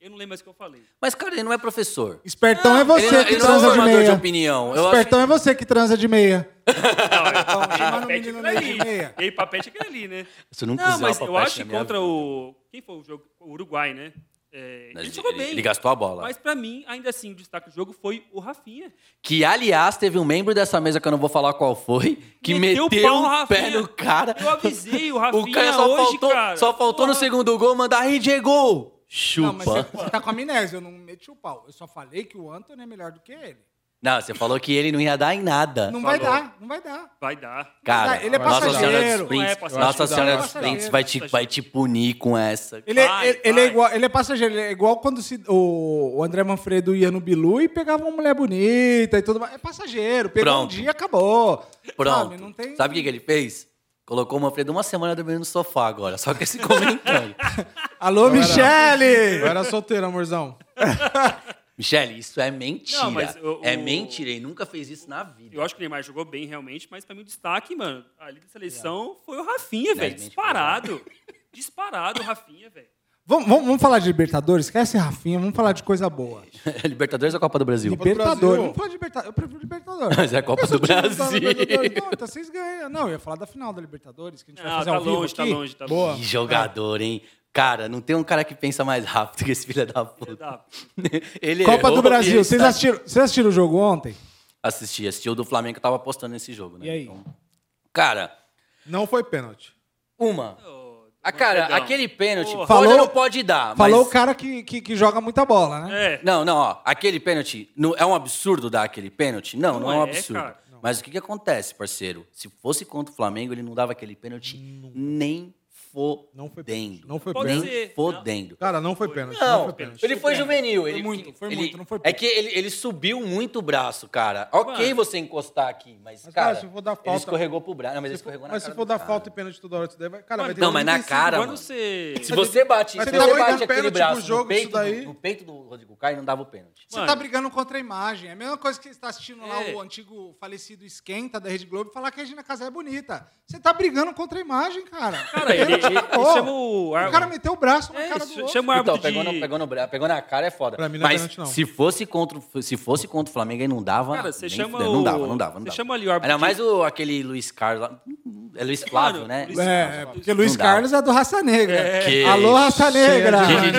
Eu não lembro mais o que eu falei. Mas, cara, ele não é professor. Espertão é Ele você que ele não é transa de formador de meia. opinião. Eu acho Espertão é você que transa de meia. Não, é chama no papete menino aquele Ney de ali. meia. E aí, papete é aquele ali, né? que eu nunca Não, mas eu acho que contra vida. o... Quem foi o jogo? O Uruguai, né? É, Mas ele jogou bem. ele gastou a bola. Mas pra mim, ainda assim, o destaque do jogo foi o Rafinha. Que, aliás, teve um membro dessa mesa que eu não vou falar qual foi, que Meteu meteu, o pau no pé Rafinha. no cara. Eu avisei o Rafinha O cara só hoje, faltou, cara. só faltou no Porra. segundo gol mandar aí, Diego! Chupa. Não, mas você, você tá com amnésia, eu não meti o pau. Eu só falei que o Anthony é melhor do que ele. Não, você falou que ele não ia dar em nada. Não vai Falou. dar, não vai dar. Vai dar. Cara, Ele é Nossa Senhora passageiro. dos Sprints, Não é passageiro. Nossa Senhora dos Sprints vai te, vai te punir com essa. Ele, é- Vai, ele, ele é vai. igual, ele é passageiro, ele é igual quando se- o, o André Manfredo ia no Bilu e pegava uma mulher bonita e tudo mais. É passageiro, pegou um Pronto. dia, acabou. Pronto. Sabe, não tem... Sabe o que, que ele fez? Colocou o Manfredo uma semana dormindo no sofá agora, só que esse comentário. Alô, Michele! Eu era solteiro, amorzão. Michele, isso é mentira. Não, mas o- É o- mentira, ele nunca fez isso na vida. Eu acho que o Neymar jogou bem, realmente, mas pra mim o destaque, mano, ali da seleção foi o Rafinha, velho. Disparado. Disparado o Rafinha, velho. Vamos, vamos, vamos falar de Libertadores? Esquece Rafinha, vamos falar de coisa boa. Libertadores ou Copa do Brasil? Libertadores, Brasil. vamos falar de Libertadores. Eu prefiro Libertadores. Mas é a Copa do tá Brasil. Não, então vocês ganham. Não, eu ia falar da final da Libertadores, que a gente vai Não, fazer tá ao vivo longe, tá aqui. longe, tá Boa. longe. Que jogador, hein? Cara, não tem um cara que pensa mais rápido que esse filho da puta. Ele Copa do Brasil, vocês está- assistiram, vocês assistiram o jogo ontem? Assisti, assisti o do Flamengo que eu tava apostando nesse jogo, né? E aí? Então, cara, Não foi pênalti. uma. A cara, Manfredão. aquele pênalti Porra. pode ou Falou- não pode dar. Falou mas... o cara que, que, que joga muita bola, né? É. Não, não, ó. Aquele pênalti. não- é um absurdo dar aquele pênalti? Não, não, Não é um é, absurdo. cara. Mas o que, que acontece, parceiro? Se fosse contra o Flamengo, ele não dava aquele pênalti nem fodendo. Não foi pênalti. Não foi nem pênalti. ser. fodendo. Cara, não foi pênalti. Não, Não, foi pênalti. ele foi juvenil. Ele, muito, foi ele- muito, não foi É que ele, ele subiu muito o braço, cara. Ok Mano. você encostar aqui, mas, Mas, cara, cara, se for dar ele falta- escorregou pro braço. Não, mas ele Se for- escorregou na Mas se cara for do dar cara. falta e pênalti toda hora, isso daí vai. Cara, vai ter Não, mas na 35 cara, Quando mano. você. Se você bate, Mas se você bate aquele pênalti braço pro jogo, no, peito isso daí. do, no peito do Rodrigo Caio, não dava o pênalti. Você Mano. tá brigando contra a imagem. É a mesma coisa que você está assistindo lá É. o antigo falecido Esquenta da Rede Globo e falar que a Regina Casé é bonita. Você tá brigando contra a imagem, cara. Cara, ele, chama o. O cara meteu o braço na É, cara do outro. chama o Então, árbitro pegou, de... no, pegou, no, pegou na cara é foda. Pra mim não é Mas não. se fosse contra, o- se fosse contra o Flamengo, aí não dava. Cara, você chama o... Não dava, não dava. Não Você dava. chama ali o árbitro de- mais o, aquele Luiz Carlos lá. É Luiz Flávio, né? Luiz- É, é, porque Luiz Não. Carlos é do Raça Negra. Que Alô, Raça Negra.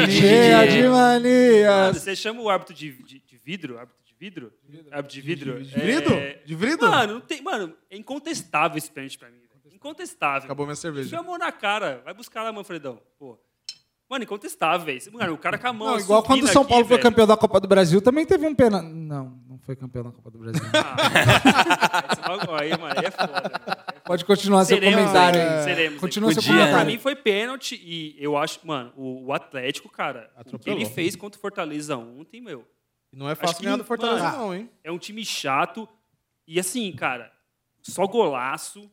cheia de- manias. você chama o árbitro de, de, de vidro? Árbitro de vidro? Árbitro de vidro? De vidro? É... De vidro? Mano, não tem... Mano, é incontestável esse pênalti pra mim. Incontestável. Acabou minha cerveja. Chamou na cara. Vai buscar lá, Manfredão. Pô. Mano, incontestável, velho. Mano, o cara com a mão Não, igual quando o São aqui, Paulo foi velho. campeão da Copa do Brasil, também teve um pênalti. Não, não foi campeão da Copa do Brasil. Ah, esse bagulho aí, mano, aí é foda. mano. Pode continuar seu Seremos comentário aí, seremos Continua seu Podia, Pra comentário. mim foi pênalti e eu acho, mano, o, Atlético, cara, o que Atropelou. ele fez contra o Fortaleza ontem, meu, Não é fácil ganhar do Fortaleza, mano, não, hein? é um time chato e assim, cara, só golaço.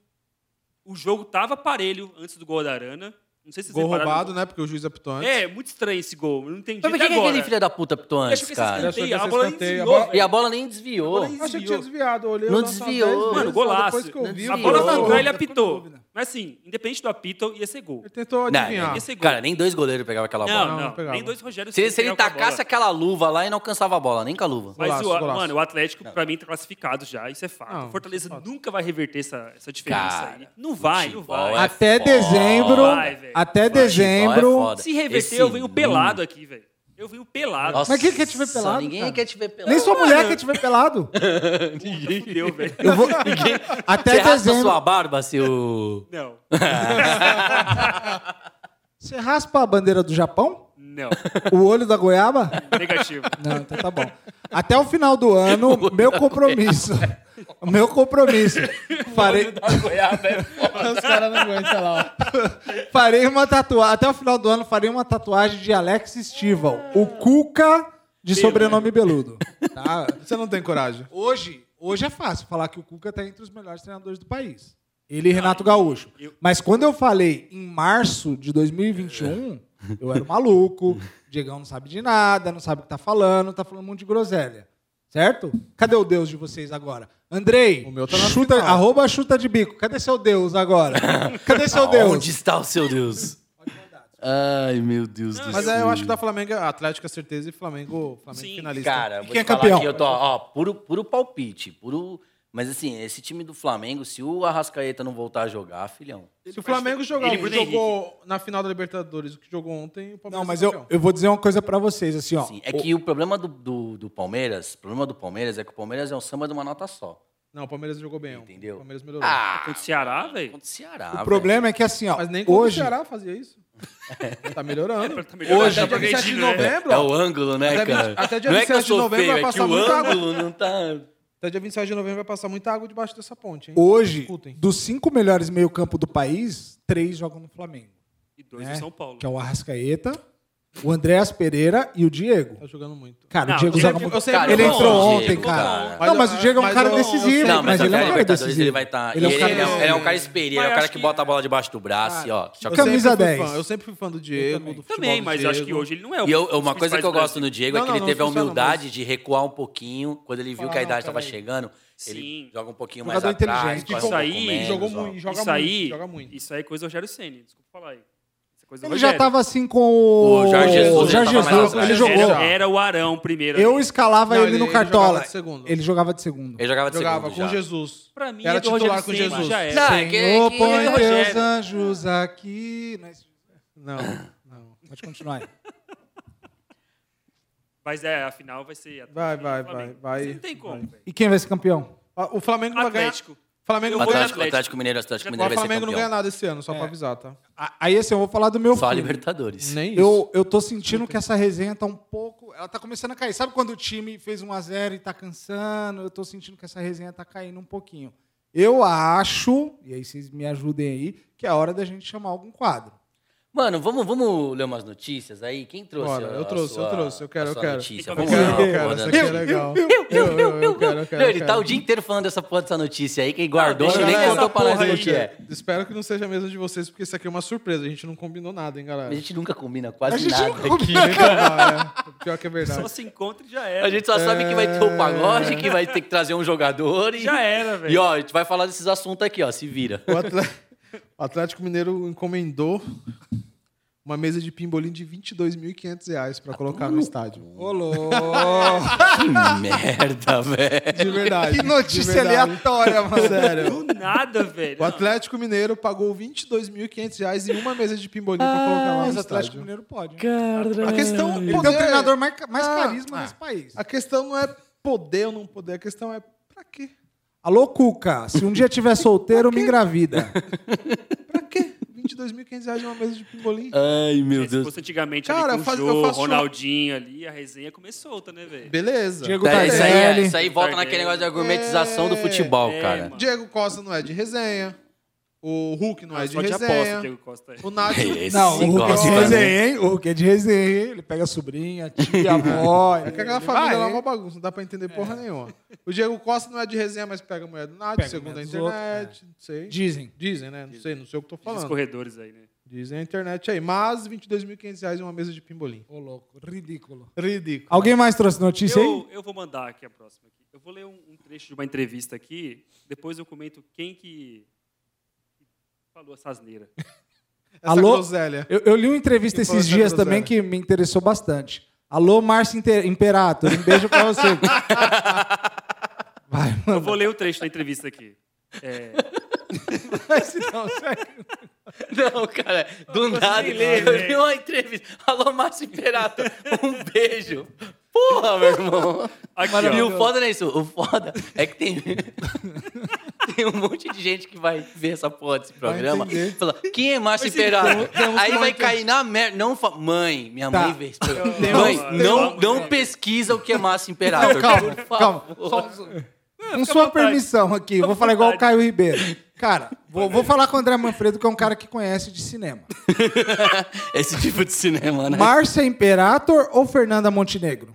O jogo tava parelho antes do gol da Arana. Não sei se vocês Gol repararam roubado, né? Porque o juiz apitou antes. É, muito estranho esse gol. Eu não entendi Mas por até que, que agora. aquele filho da puta pitou Eu antes, acho que esse cara? Eu escanteio, que a esse bola nem escanteio, a desviou, bola- E a bola nem desviou. A bola nem Eu achei que tinha desviado. eu Olhei Não eu desviou. 10 vezes, Mano, só golaço. Depois que eu vi, A bola Desviou. mandou, ele Ficou com apitou. Mas assim, independente do apito, ia ser gol. Ele tentou Não, adivinhar. Ia ser gol. Cara, nem dois goleiros pegavam aquela bola. Não, não não. pegava. nem dois Rogério Se, ele- se ele pegavam a bola. tacasse aquela luva lá e não alcançava a bola, nem com a luva. Mas Golaço, o, golaço. mano, o Atlético, pra mim, tá classificado já. Isso é fato. Não, o Fortaleza isso é fato. nunca vai reverter essa, essa diferença Cara, aí. Não vai, não futebol vai. é Até foda. dezembro. Vai, velho. Até dezembro. É. Se reverter, Esse eu venho pelado aqui, velho. Eu venho pelado. Nossa, Mas quem quer te ver pelado, Ninguém cara? quer te ver pelado. Nem sua mulher quer te ver pelado. Ninguém fudeu, velho. Eu vou... Até Você raspa dezembro. sua barba, seu... Não. Você raspa a bandeira do Japão? Não. O olho da goiaba? Negativo. Não, então tá bom. Até o final do ano, meu compromisso. O meu compromisso. Farei, Os caras não aguentam lá. ó. farei uma tatuagem. Até o final do ano, farei uma tatuagem de Alex Stival. O Cuca de sobrenome Beludo. Tá? Você não tem coragem. Hoje, hoje é fácil falar que o Cuca tá entre os melhores treinadores do país. Ele e Renato Gaúcho. eu- Mas quando eu falei em março de 2021, eu era um maluco. Diegão não sabe de nada, não sabe o que tá falando, tá falando um monte de groselha. Certo? Cadê o Deus de vocês agora? Andrei, O meu tá na chuta, final. arroba chuta de bico. Cadê seu Deus agora? Cadê seu Deus? Onde está o seu Deus? Ai, meu Deus do Mas céu. é, eu acho que da Flamengo, Atlético é certeza e Flamengo, Flamengo Sim. finalista. Cara, vou quem é te falar campeão? que eu tô, ó, puro, puro palpite, puro... Mas assim, esse time do Flamengo, se o Arrascaeta não voltar a jogar, filhão... Se o Flamengo jogar Ele o que jogou na final da Libertadores, o que jogou ontem, o Palmeiras Não, mas é eu, eu vou dizer uma coisa pra vocês, assim, ó. Assim, é que o problema do, do, do Palmeiras, o problema do Palmeiras é que o Palmeiras é um samba de uma nota só. Não, o Palmeiras jogou bem. Entendeu? O Palmeiras melhorou. Ah, Contra o Ceará, velho. contra o Ceará, o problema é que, assim, ó, Mas nem contra hoje... o Ceará fazia isso. Tá melhorando. Tá melhorando, Hoje, tá dia 27 de novembro, É ó, o ângulo, né, Até cara? até dia não é que eu 27 de novembro feio, vai é que passar o muita água. ângulo não tá... até dia 27 de novembro vai passar muita água debaixo dessa ponte, hein? Hoje, Escutem. dos cinco melhores meio-campo do país, três jogam no Flamengo. E dois né? do São Paulo. Que é o Arrascaeta, o Andréas Pereira e o Diego. Tá jogando muito. Cara, Não, o Diego joga muito. Cara, ele entrou ontem, Diego, cara. cara. Não, mas o Diego é um cara eu- decisivo. Não, mas, ele é um cara Libertadores decisivo. ele vai estar... Ele é um cara ele é ele é um cara experiente, ele é um cara que que- bota a bola debaixo do braço e, ó... Choca- Camisa sempre fui 10. fã, Eu sempre fui fã do Diego, também. do futebol Também, do mas eu acho que hoje ele não é o E um uma coisa que eu gosto do no. Diego é que ele teve a humildade de recuar um pouquinho. Quando ele viu Ah, que a não, idade estava chegando, Sim. ele joga um pouquinho mais atrás. Isso aí, jogou ó. muito, joga muito. Isso aí é coisa do Rogério Ceni, desculpa falar aí. É coisa do Ele já Rogério. tava assim com o. O Jorge Jesus, o ele Jorge Jesus, atrás. ele jogou. Era- o Arão primeiro. Eu ali. escalava Não, ele ele- no ele Cartola. jogava de segundo. Ele jogava de segundo. Ele jogava de Jogava segundo com já. Pra Jesus. mim, Era é titular Rogério com Jesus. Já era. Não, é que- Senhor, que- põe ele é teus Rogério. anjos aqui. Não é? Não, não. Pode continuar aí. Mas é, a final vai ser. Vai, vai, vai, vai. Não tem como. E quem vai ser campeão? O Flamengo não vai ganhar. Atlético. Flamengo não de ganha. Atlético, Atlético Mineiro, Atlético O Mineiro O vai ser Flamengo não ganha nada esse ano, só É. pra avisar, tá? A- Aí assim, eu vou falar do meu Só filho. Libertadores. Nem isso. Eu, eu tô sentindo que essa resenha tá um pouco. Ela tá começando a cair. Sabe quando o time fez 1x0 e tá cansando? Eu tô sentindo que essa resenha tá caindo um pouquinho. Eu acho, e aí vocês me ajudem aí, que é hora da gente chamar algum quadro. Mano, vamos, vamos ler umas notícias aí? Quem trouxe? Bora, a- eu a trouxe, sua- eu trouxe, eu quero, a eu quero. Notícia? Eu Vamos quero, lá, eu quero, essa aqui é legal. Eu, eu, eu quero, eu quero. Não, ele tá quero. o dia inteiro falando dessa porra dessa notícia aí, quem guardou, deixa nem essa contou pra nós porra o que é. Espero que não seja a mesma de vocês, porque isso aqui é uma surpresa. A gente não combinou nada, hein, galera? A gente nunca combina A quase gente nada nunca aqui. combina. Não, é. Pior que é Só verdade. se encontra e já era. A gente só sabe que vai ter o pagode, que vai ter que trazer um jogador e... Já era, velho. E ó, a gente vai falar desses assuntos aqui, ó, se vira. O Atlé- o Atlético Mineiro encomendou uma mesa de pimbolim de 22.500 reais pra colocar no estádio. Ô, louco. Que merda, velho. De verdade. que notícia de verdade. aleatória, mano. Sério. Do nada, velho. O Atlético Mineiro pagou 22.500 reais em uma mesa de pimbolim pra colocar lá Mas no o Atlético estádio. Mineiro pode. A questão Ele tem o treinador mais, mais Ah, carisma ah. desse país. A questão não é poder ou não poder, a questão é pra quê? Alô, Cuca, se um dia tiver solteiro, me engravida. Pra quê? 22.500 reais uma mesa de pimbolim? Ai, meu Se Deus. fosse antigamente Cara, ali eu com faço- o eu Jô, faço Ronaldinho ali, a resenha começou solta, né, velho? Beleza. Diego É, isso, aí, é- Tardelli. isso aí volta Tardelli. naquele negócio de argumentização do É, futebol, é, cara. mano. Diego Costa não é de resenha. O Hulk não é de resenha. aposta, Diego Costa. é. O Nath... Esse Não, o Hulk é de né? resenha, hein? O Hulk é de resenha, hein? Ele pega a sobrinha, a tia, a avó. É que aquela família vai, lá é uma bagunça, não dá pra entender porra nenhuma. O Diego Costa não é de resenha, mas pega a mulher do Nath, Pega segundo a internet. Não sei. Dizem. Dizem, né? Não sei, não sei o que tô Os falando. corredores aí, né? Dizem a internet aí. Mas 22.500 reais em uma mesa de pimbolim. Ô, louco, ridículo. Ridículo. Alguém mais trouxe notícia aí? Eu, eu vou mandar aqui a próxima. Aqui. Eu vou ler um, um trecho de uma entrevista aqui, depois eu comento quem que que falou essa asneira. Essa Alô? groselha. Eu, eu li uma entrevista Quem falou esses essa dias groselha? também que me interessou bastante. Alô, Márcio Inter- Imperator, um beijo pra você. Vai, Eu mano. vou ler o trecho da entrevista aqui. É, Não, sério. Não, cara, do nada. ler, eu velho. vi uma entrevista. Alô, Márcio Imperator, um beijo. Porra, meu irmão. aqui, E o foda não é isso. O foda é que tem. tem um monte de gente que vai ver essa porra desse programa e fala: quem é Márcio temos Aí vai cair na merda. Não fa... Mãe, minha Tá. mãe vê esse programa. Mãe, temos- não, não pesquisa o que é Márcio Imperator. Calma, por calma. favor. Só- Com sua permissão aqui, vou falar igual o. Caio Ribeiro. Cara, vou, vou falar com o André Manfredo, que é um cara que conhece de cinema. Esse tipo de cinema, né? Márcia Imperator ou Fernanda Montenegro?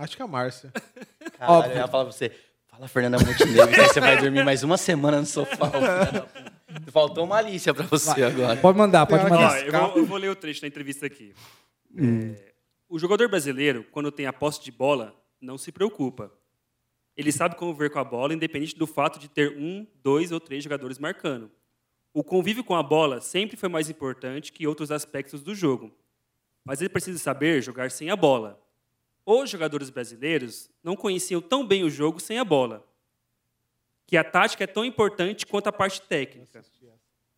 Acho que é a Márcia. Caralho, eu ia falar pra você. Fala, Fernanda Montenegro, que aí você vai dormir mais uma semana no sofá. Faltou malícia pra você agora. Pode mandar, pode Tem mandar. Ó, eu, vou, eu vou ler o trecho da entrevista aqui. É, o jogador brasileiro, quando tem a posse de bola, não se preocupa. Ele sabe conviver com a bola, independente do fato de ter um, dois ou três jogadores marcando. O convívio com a bola sempre foi mais importante que outros aspectos do jogo. Mas ele precisa saber jogar sem a bola. Os jogadores brasileiros não conheciam tão bem o jogo sem a bola. Que a tática é tão importante quanto a parte técnica.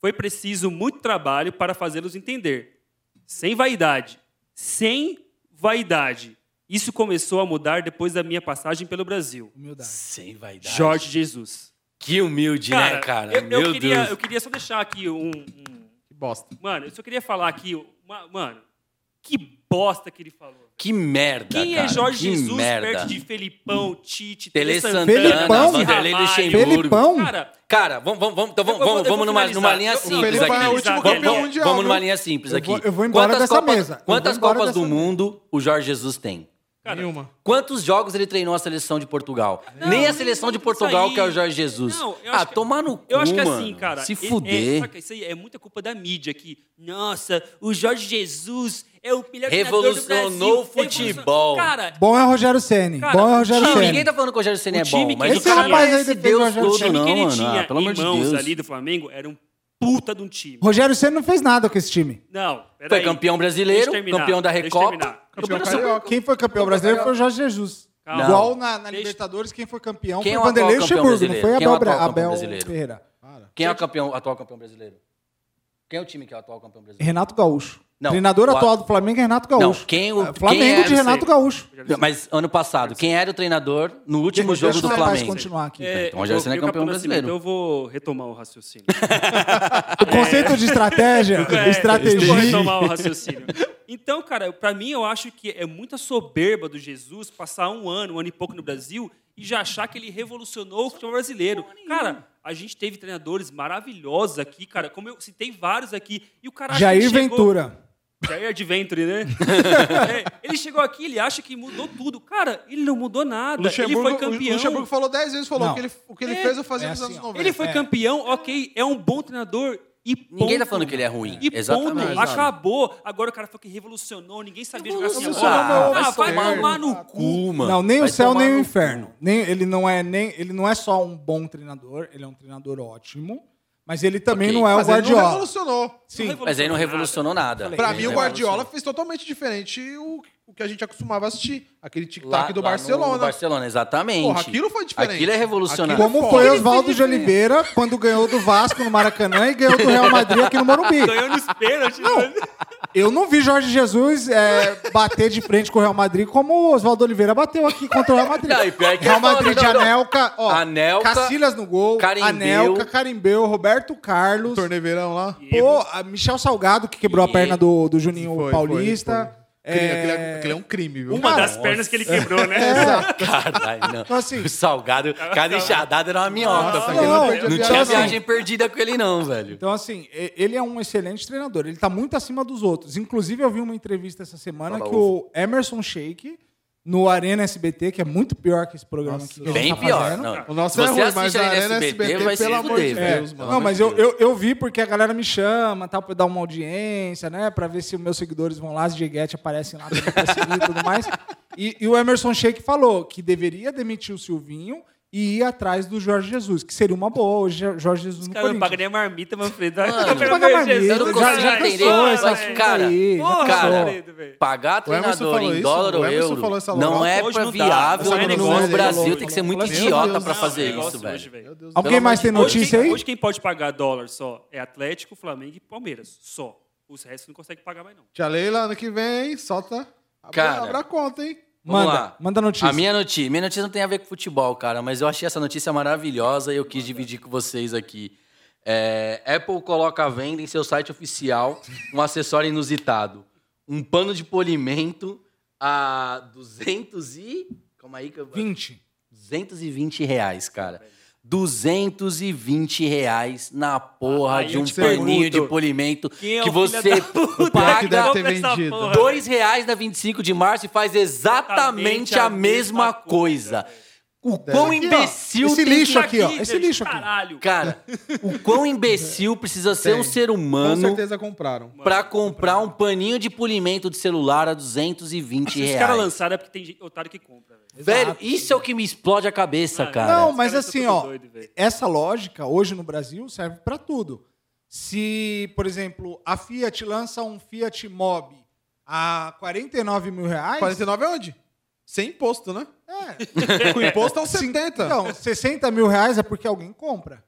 Foi preciso muito trabalho para fazê-los entender. Sem vaidade. Sem vaidade. Isso começou a mudar depois da minha passagem pelo Brasil. Humildade. Sem vaidade. Jorge Jesus. Que humilde, né, cara? Eu, eu Meu queria, Deus. eu queria só deixar aqui um, um- Bosta. Mano, eu só queria falar aqui, uma- mano, que bosta que ele falou. Que merda, Quem cara. é Jorge que Jesus merda. perto de Felipão, Tite, Tele Santana, Felipão? Vanderlei? Luxemburgo. Felipão? Cara, Cara, vamos, vamos, vamos, então vamos, Eu vamos, eu vou vamos numa, numa linha Eu- o simples aqui. é o último Vamos- mundial. Vamos numa linha simples Eu aqui. vou- eu vou embora quantas dessa Copas, mesa. Eu Quantas Copas do mesa. Mundo o Jorge Jesus tem? Cara, Nenhuma. Quantos jogos ele treinou a seleção de Portugal? Não, Nem a seleção de Portugal, que é o. Jorge Jesus. Não, ah, que- tomar no cu, Eu acho que mano. assim, cara. Se é- fuder. É, saca, isso aí é muita culpa da mídia que, nossa, o Jorge Jesus é o melhor Revolucionou treinador do Brasil. o futebol. Cara, Bom é o Rogério Ceni. Bom é o Rogério Ceni. ninguém tá falando que o Rogério Ceni O é bom, mas que o esse cara rapaz é aí esse o Deus o todo, time não, que ele mano. tinha Ah, pelo amor em de mãos Deus. ali do Flamengo era um puta de um time. Rogério Ceni não fez nada com esse time. Não. Foi campeão brasileiro, campeão da Recopa. Campeão Campeão. Quem foi campeão brasileiro foi o Jorge Jesus. Calma. Igual na, na Deixa- Libertadores, quem foi campeão Quem é foi o o Vanderlei atual campeão Luxemburgo, não foi é Abel, campeão Abel? Ferreira. Quem é o campeão, atual campeão brasileiro? Quem é o time que é o atual campeão brasileiro? Renato Gaúcho. Não, Treinador o- atual do Flamengo é Renato Não, Gaúcho. quem o- É, Flamengo quem de não Renato. Gaúcho. Mas ano passado, quem era o treinador no último jogo do Flamengo? continuar aqui. É, Então, o Rogério eu Ceni é campeão brasileiro. Então eu vou retomar o raciocínio. O conceito de estratégia, É, estratégia. Vou retomar o raciocínio. Então, cara, pra mim eu acho que é muita soberba do Jesus passar um ano, um ano e pouco no Brasil e já achar que ele revolucionou o futebol brasileiro. Cara, a gente teve treinadores maravilhosos aqui, cara, como eu citei vários aqui, e o cara Jair chegou- Ventura. Jair Adventure, né? É, ele chegou aqui, ele acha que mudou tudo. Cara, ele não mudou nada. Luxemburgo, ele foi campeão. O Luxemburgo falou 10 vezes, falou Não. que ele, o que ele É, fez eu fazia é nos assim, anos ó. 90. Ele foi É. campeão, ok, é um bom treinador e ponto. Ninguém tá falando que ele é ruim. E Exatamente. ponto, acabou. Agora o cara falou que revolucionou, ninguém sabia jogar assim. Revolucionou, Ah, meu, ah, vai tomar no cu. Cu, mano. Não, nem Vai o céu nem o no inferno. Nem, ele, não é nem, ele não é só um bom treinador, ele é um treinador ótimo, mas ele também Ok. não é o Mas ele não Guardiola. revolucionou. Sim. Mas aí não revolucionou nada. Pra Ele mim, o não Guardiola fez totalmente diferente o, o que a gente acostumava assistir. Aquele Lá- tic-tac do lá no- Barcelona. no Barcelona, exatamente. Porra, aquilo foi diferente. Aquilo é revolucionário. Aquilo Como foi Ele Oswaldo fez de. Oliveira quando ganhou do Vasco no Maracanã e ganhou do Real Madrid aqui no Morumbi. Ganhou nos pênaltis. Eu não vi Jorge Jesus é, bater de frente com o Real Madrid como o Oswaldo Oliveira bateu aqui contra o Real Madrid. Não, e pior que Real é foda, Madrid de não, não. Anelka, ó, Anelka, Cacilhas no gol, Carimbeu. Anelka, Carimbeu, Roberto Carlos, Torneverão lá. pô, a Michel Salgado que quebrou a E- perna do, do Juninho Foi, Paulista. foi, foi. É, Aquele, é, aquele é um crime, viu? Uma Cara, das pernas que ele quebrou, né? Caralho, não. Então, assim- o salgado, cada enxadada era uma minhoca. Nossa, aquele não não, perdia tinha viagem. viagem perdida com ele, não, velho. Então, assim, ele é um excelente treinador. Ele tá muito acima dos outros. Inclusive, eu vi uma entrevista essa semana Fala, que o Emerson Sheik, no Arena SBT, que é muito pior que esse programa Nossa, aqui Bem tá pior. Não. O nosso Se é você ruim, mas a Arena SBT, SBT, vai pelo amor de Deus, velho. mano. Não, mas eu, eu, eu vi porque a galera me chama, tal, pra dar uma audiência, né? Pra ver se os meus seguidores vão lá, as Dieguete aparecem lá pra seguir e tudo mais. E, e o Emerson Sheik falou que deveria demitir o Silvinho e ir atrás do Jorge Jesus, que seria uma boa hoje Jorge Jesus no Cara, não paga Corinthians. nem a marmita, Manfredo. Mano, Pelo não paga marmita, Jesus, Eu não já- consigo já entender. mas, cara, aí, Porra, cara, velho. pagar treinador em dólar ou euro falou essa não é Hoje viável Não é no negócio. Brasil. Falou, Tem que ser muito Meu idiota pra fazer Negócio isso, velho. Meu. Alguém mais tem notícia aí? hoje quem pode pagar dólar só é Atlético, Flamengo e Palmeiras. Só. Os restos não conseguem pagar mais, não. Tia Leila, ano que vem, solta. Abre, Cara. abre a conta, hein? Vamos Manda, lá. manda notícia. A minha notícia, minha notícia não tem a ver com futebol, cara, mas eu achei essa notícia maravilhosa e eu quis dividir com vocês aqui. É, Apple coloca à venda em seu site oficial um acessório inusitado. Um pano de polimento a 200 e... Calma aí que eu... 20. 220 reais, cara. 220 reais na porra Aí de um paninho pergunto, de polimento quem é que você que paga dois reais na 25 de março e faz exatamente Exatamente a a mesma mesma coisa. coisa, O quão Aqui, ó. imbecil Esse tem lixo que- aqui, ó. Esse lixo aqui. Caralho. Cara, o quão imbecil precisa ser um Tem. ser Com humano certeza compraram. pra comprar um paninho de polimento de celular a 220 Se os reais. caras lançaram é porque tem gente- otário que compra, velho. Velho, isso é o que me explode a cabeça, Mano, cara. Não, Os mas caras são assim, ó, doido, essa lógica hoje no Brasil serve pra tudo. Se, por exemplo, a Fiat lança um Fiat Mobi a 49 mil reais. 49 é onde? Sem imposto, né? É. Com imposto é uns 70. Então, 60 mil reais é porque alguém compra.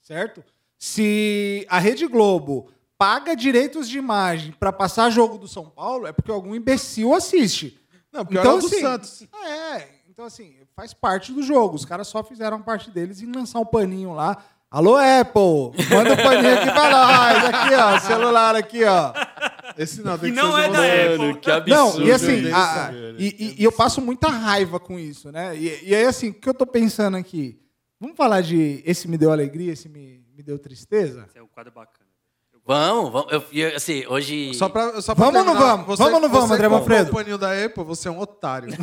Certo? Se a Rede Globo paga direitos de imagem pra passar jogo do São Paulo, é porque algum imbecil assiste. Não, pior Então, é o do assim, Santos. É, então assim, faz parte do jogo. Os caras só fizeram parte deles em lançar um paninho lá Alô, Apple, manda um paninho aqui pra nós. Aqui, ó, celular aqui, ó. Esse não, tem E que não ser é da você. Apple. Mano, que absurdo. Não, e assim, deles a- saberem. e, e- e eu passo muita raiva com isso, né? E, e aí, assim, o que eu tô pensando aqui? Vamos falar de esse me deu alegria, esse me, me deu tristeza? Esse é um quadro bacana. Vamos, vamos. Eu, eu- assim, hoje. Só pra, só pra Vamos ou não vamos? Você, Vamos ou não vamos, você André Manfredo? o paninho da Apple, você é um otário.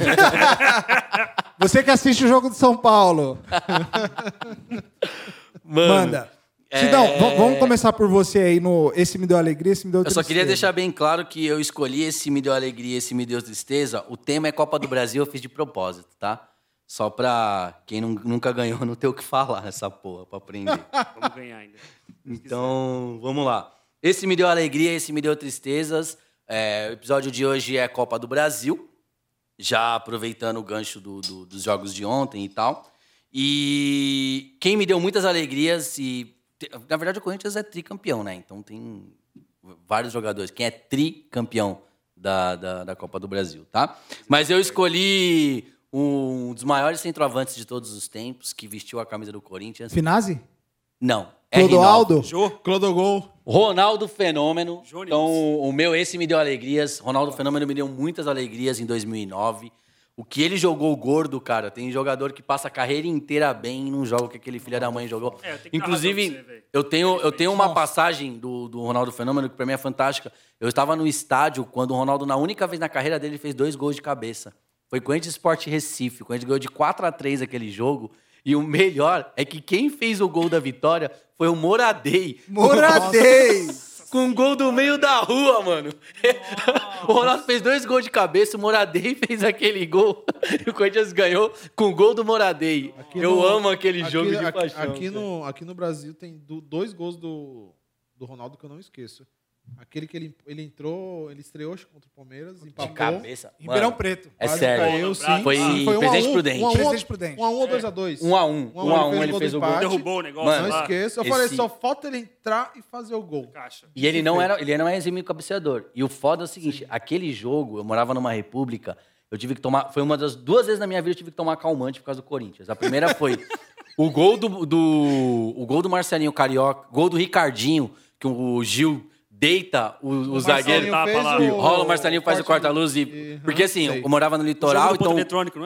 Você que assiste o jogo de São Paulo, Mano, manda. É- Sidão, v- vamos começar por você aí no Esse me deu alegria, esse me deu Eu só tristeza. queria deixar bem claro que eu escolhi esse me deu alegria, esse me deu tristeza. O tema é Copa do Brasil, eu fiz de propósito, tá? Só pra quem nun- nunca ganhou não ter o que falar nessa porra pra aprender. Vamos ganhar ainda. Então, vamos lá. Esse me deu alegria, esse me deu tristezas. É, o episódio de hoje é Copa do Brasil, já aproveitando o gancho do- do- dos jogos de ontem e tal. E quem me deu muitas alegrias e na verdade o Corinthians é tricampeão, né? Então tem vários jogadores. Quem é tricampeão da, da, da Copa do Brasil, tá? Mas eu escolhi um dos maiores centroavantes de todos os tempos que vestiu a camisa do Corinthians. Finazzi? Não. é. Clodoaldo? Jô, Clodogol. Ronaldo Fenômeno. Jônibus. Então, o meu, esse me deu alegrias. Ronaldo Fenômeno me deu muitas alegrias em 2009. O que ele jogou gordo, cara, tem jogador que passa a carreira inteira bem e não joga o que aquele filho da mãe jogou. É, eu Inclusive, você, eu tenho, eu tenho uma passagem do, do Ronaldo Fenômeno que pra mim é fantástica. Eu estava no estádio quando o Ronaldo, na única vez na carreira dele, fez dois gols de cabeça. Foi Corinthians Sport Recife. O Corinthians ganhou de 4 a 3 aquele jogo. E o melhor é que quem fez o gol da vitória foi o Moradei. Moradei! Com um gol do meio da rua, mano. o Ronaldo fez dois gols de cabeça, o Moradei fez aquele gol. E o Corinthians ganhou com o gol do Moradei. Aqui Eu no- amo aquele aqui- jogo de aqui, paixão. Aqui cara. no, aqui no Brasil tem do- dois gols do, do Ronaldo que eu não esqueço. Aquele que ele, ele entrou, ele estreou contra o Palmeiras, De empatou. cabeça. Ribeirão Mano, Preto. É quase sério. caiu, sim. Foi Ah, em um Presidente um, Prudente. um a um, Presidente Prudente. Um a um ou dois a dois? Um a um. Um a Um ele fez o gol. empate. derrubou o negócio Mano, Não esqueça. Eu falei, esse- só falta ele entrar e fazer o gol. Caixa. E ele não era, ele não é exímio cabeceador. E o foda é o seguinte, aquele jogo, eu morava numa república, eu tive que tomar, foi uma das duas vezes na minha vida eu tive que tomar calmante por causa do Corinthians. A primeira foi o gol do, do o gol do Marcelinho Carioca, gol do Ricardinho, que o Gil deita o, o zagueiro fez e o- rola o Marcelinho faz o corta-luz e e- porque assim, sei. eu morava no O litoral, do então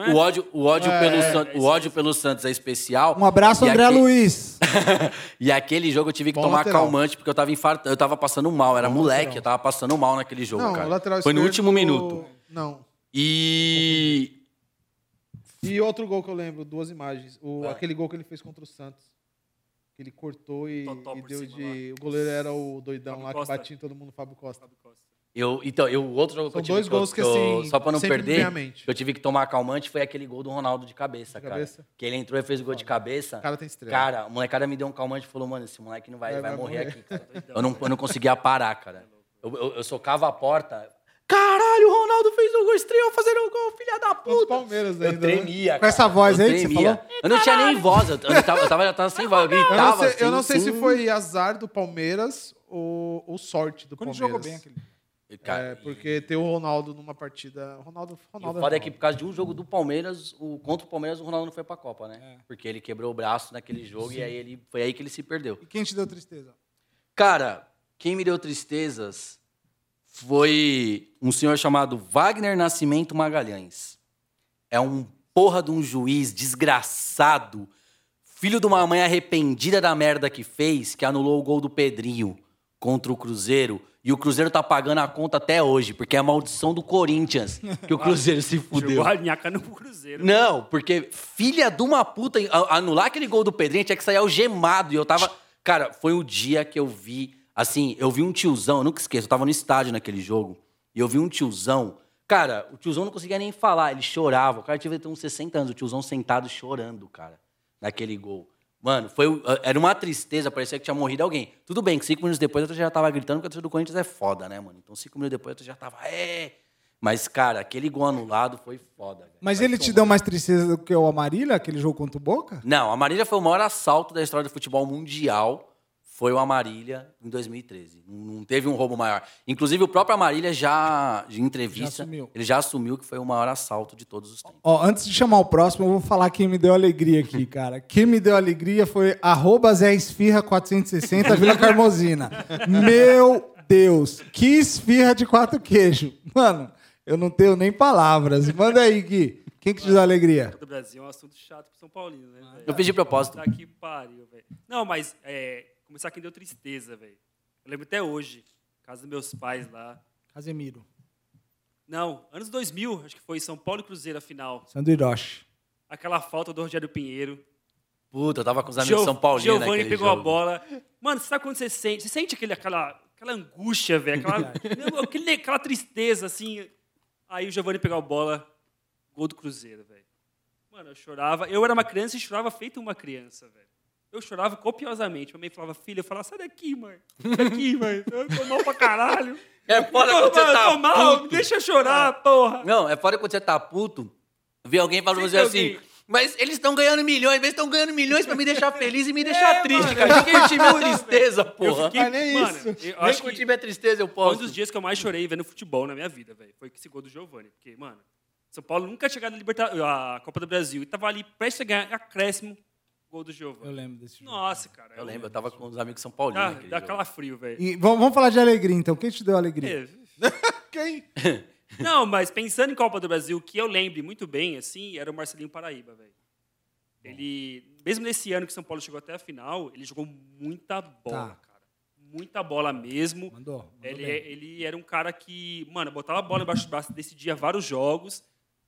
é? o ódio, o ódio É, pelo é, San- o ódio pelo Santos é especial. Um abraço, E André aque- Luiz. e aquele jogo eu tive que Bom tomar lateral. calmante, porque eu tava infartando, eu tava passando mal, era Bom moleque, lateral. eu tava passando mal naquele jogo, Não, cara. o lateral Foi no último minuto. Não. E E outro gol que eu lembro, duas imagens. O, Ah. Aquele gol que ele fez contra o Santos. Que ele cortou e, e deu cima de. O goleiro era o doidão Fábio lá Costa. que batia em todo mundo, Fábio Costa. Fábio Costa. eu, então, eu, o outro jogo que São eu tive dois que eu- gols que, eu- assim, só pra não perder, que eu tive que tomar calmante foi aquele gol do Ronaldo de cabeça, De cara. cabeça? Que ele entrou e fez o gol de cabeça. O cara tem estrela. Cara, a molecada me deu um calmante e falou, mano, esse moleque não vai, Vai- vai, vai morrer, morrer. aqui, cara. Eu não, eu não conseguia parar, cara. Eu, eu, eu socava a porta. Caralho, o Ronaldo fez o gol, estreou fazendo o gol, filha da puta. Palmeiras Eu ainda. né? tremia. Com essa voz Eu aí que você tremia. falou? Eu não tinha nem voz, eu, eu tava, eu tava, eu tava sem voz, eu Eu gritava. não sei, eu assim, não sei se foi azar do Palmeiras ou, ou sorte do Quando ele Palmeiras. jogou bem aquele. Cara, É, porque ter o Ronaldo numa partida. Ronaldo, E Ronaldo o foda é Ronaldo. que por causa de um jogo do Palmeiras, o, contra o Palmeiras, o Ronaldo não foi pra Copa, né? É. Porque ele quebrou o braço naquele jogo e aí ele, foi aí que ele se perdeu. E quem te deu tristeza? Cara, quem me deu tristezas foi um senhor chamado Wagner Nascimento Magalhães. É um porra de um juiz desgraçado, filho de uma mãe arrependida da merda que fez, que anulou o gol do Pedrinho contra o Cruzeiro. E o Cruzeiro tá pagando a conta até hoje, porque é a maldição do Corinthians que o Cruzeiro se fudeu. Jogou a nhaca no Cruzeiro. Não, porque filha de uma puta, anular aquele gol do Pedrinho tinha que sair algemado. E eu tava. Cara, foi o dia que eu vi. Assim, eu vi um tiozão, eu nunca esqueço, eu tava no estádio naquele jogo. E eu vi um tiozão. Cara, o tiozão não conseguia nem falar, ele chorava. O cara tinha uns 60 anos, o tiozão sentado chorando, cara, naquele gol. Mano, foi, o- era uma tristeza, parecia que tinha morrido alguém. Tudo bem que cinco minutos depois eu já tava gritando, porque a torcida do Corinthians é foda, né, mano? Então cinco minutos depois eu já tava, é. Mas, cara, aquele gol anulado foi foda, velho. Mas Vai ele te deu mais tristeza do que o Amarília, aquele jogo contra o Boca? Não, a Marília foi o maior assalto da história do futebol mundial. Foi o Amarília em 2013. Não teve um roubo maior. Inclusive, o próprio Amarília já, em entrevista, Já assumiu. ele já assumiu que foi o maior assalto de todos os tempos. Ó, antes de chamar o próximo, eu vou falar quem me deu alegria aqui, cara. Quem me deu alegria foi arroba Zé Esfirra 460, Vila Carmozina. Meu Deus, que esfirra de quatro queijos. Mano, eu não tenho nem palavras. Manda aí, Gui. Quem que te deu alegria? Do Brasil é um assunto chato pro São Paulino, né? Eu de propósito. Tá que pariu, velho. Não, mas é, começar quem deu tristeza, velho. Eu lembro até hoje, casa dos meus pais lá. Casemiro. Não, anos 2000, acho que foi São Paulo e Cruzeiro a final. Sandro Hiroshi. Aquela falta do Rogério Pinheiro. Puta, eu tava com os amigos Gio- São Paulinos Giovani naquele pegou jogo. a bola. Mano, você sabe quando você sente? Você sente aquele, aquela, aquela angústia, velho. Aquela, aquele- aquela tristeza, assim. Aí o Giovani pegou a bola, gol do Cruzeiro, velho. Mano, eu chorava. Eu era uma criança e chorava feito uma criança, velho. Eu chorava copiosamente. Minha mãe falava, filha, eu falava, sai daqui, mãe. Sai daqui, mãe. Eu tô mal pra caralho. É foda Eu quando você tá tô mal, puto. deixa eu chorar, porra. Não, é foda quando você tá puto, ver alguém falando pra você Sempre assim, alguém. mas eles estão ganhando milhões, eles estão ganhando milhões pra me deixar feliz e me deixar É, triste, mano, cara. eu Ninguém curte minha tristeza, Eu porra. fiquei, Mas nem mano, isso. eu Nem acho que curtir minha tristeza eu Foi um posso. dos dias que eu mais chorei vendo futebol na minha vida, velho. Foi esse gol do Giovani. Porque, mano, São Paulo nunca tinha chegado na Libertadores, a Copa do Brasil. E tava ali prestes a ganhar acréscimo, gol do Eu Giovani. lembro desse jogo. Nossa, cara. Eu lembro, eu tava com os amigos São Paulinos Dá, dá calafrio, velho. Vamos, vamos falar de alegria, então. Quem te deu alegria? É. Quem? Não, mas pensando em Copa do Brasil, o que eu lembre muito bem, assim, era o Marcelinho Paraíba, velho. Ele, mesmo nesse ano que São Paulo chegou até a final, ele jogou muita bola, Tá. cara. Muita bola mesmo. Mandou. mandou Ele, bem. ele era um cara que, mano, botava a bola embaixo do braço, decidia vários jogos.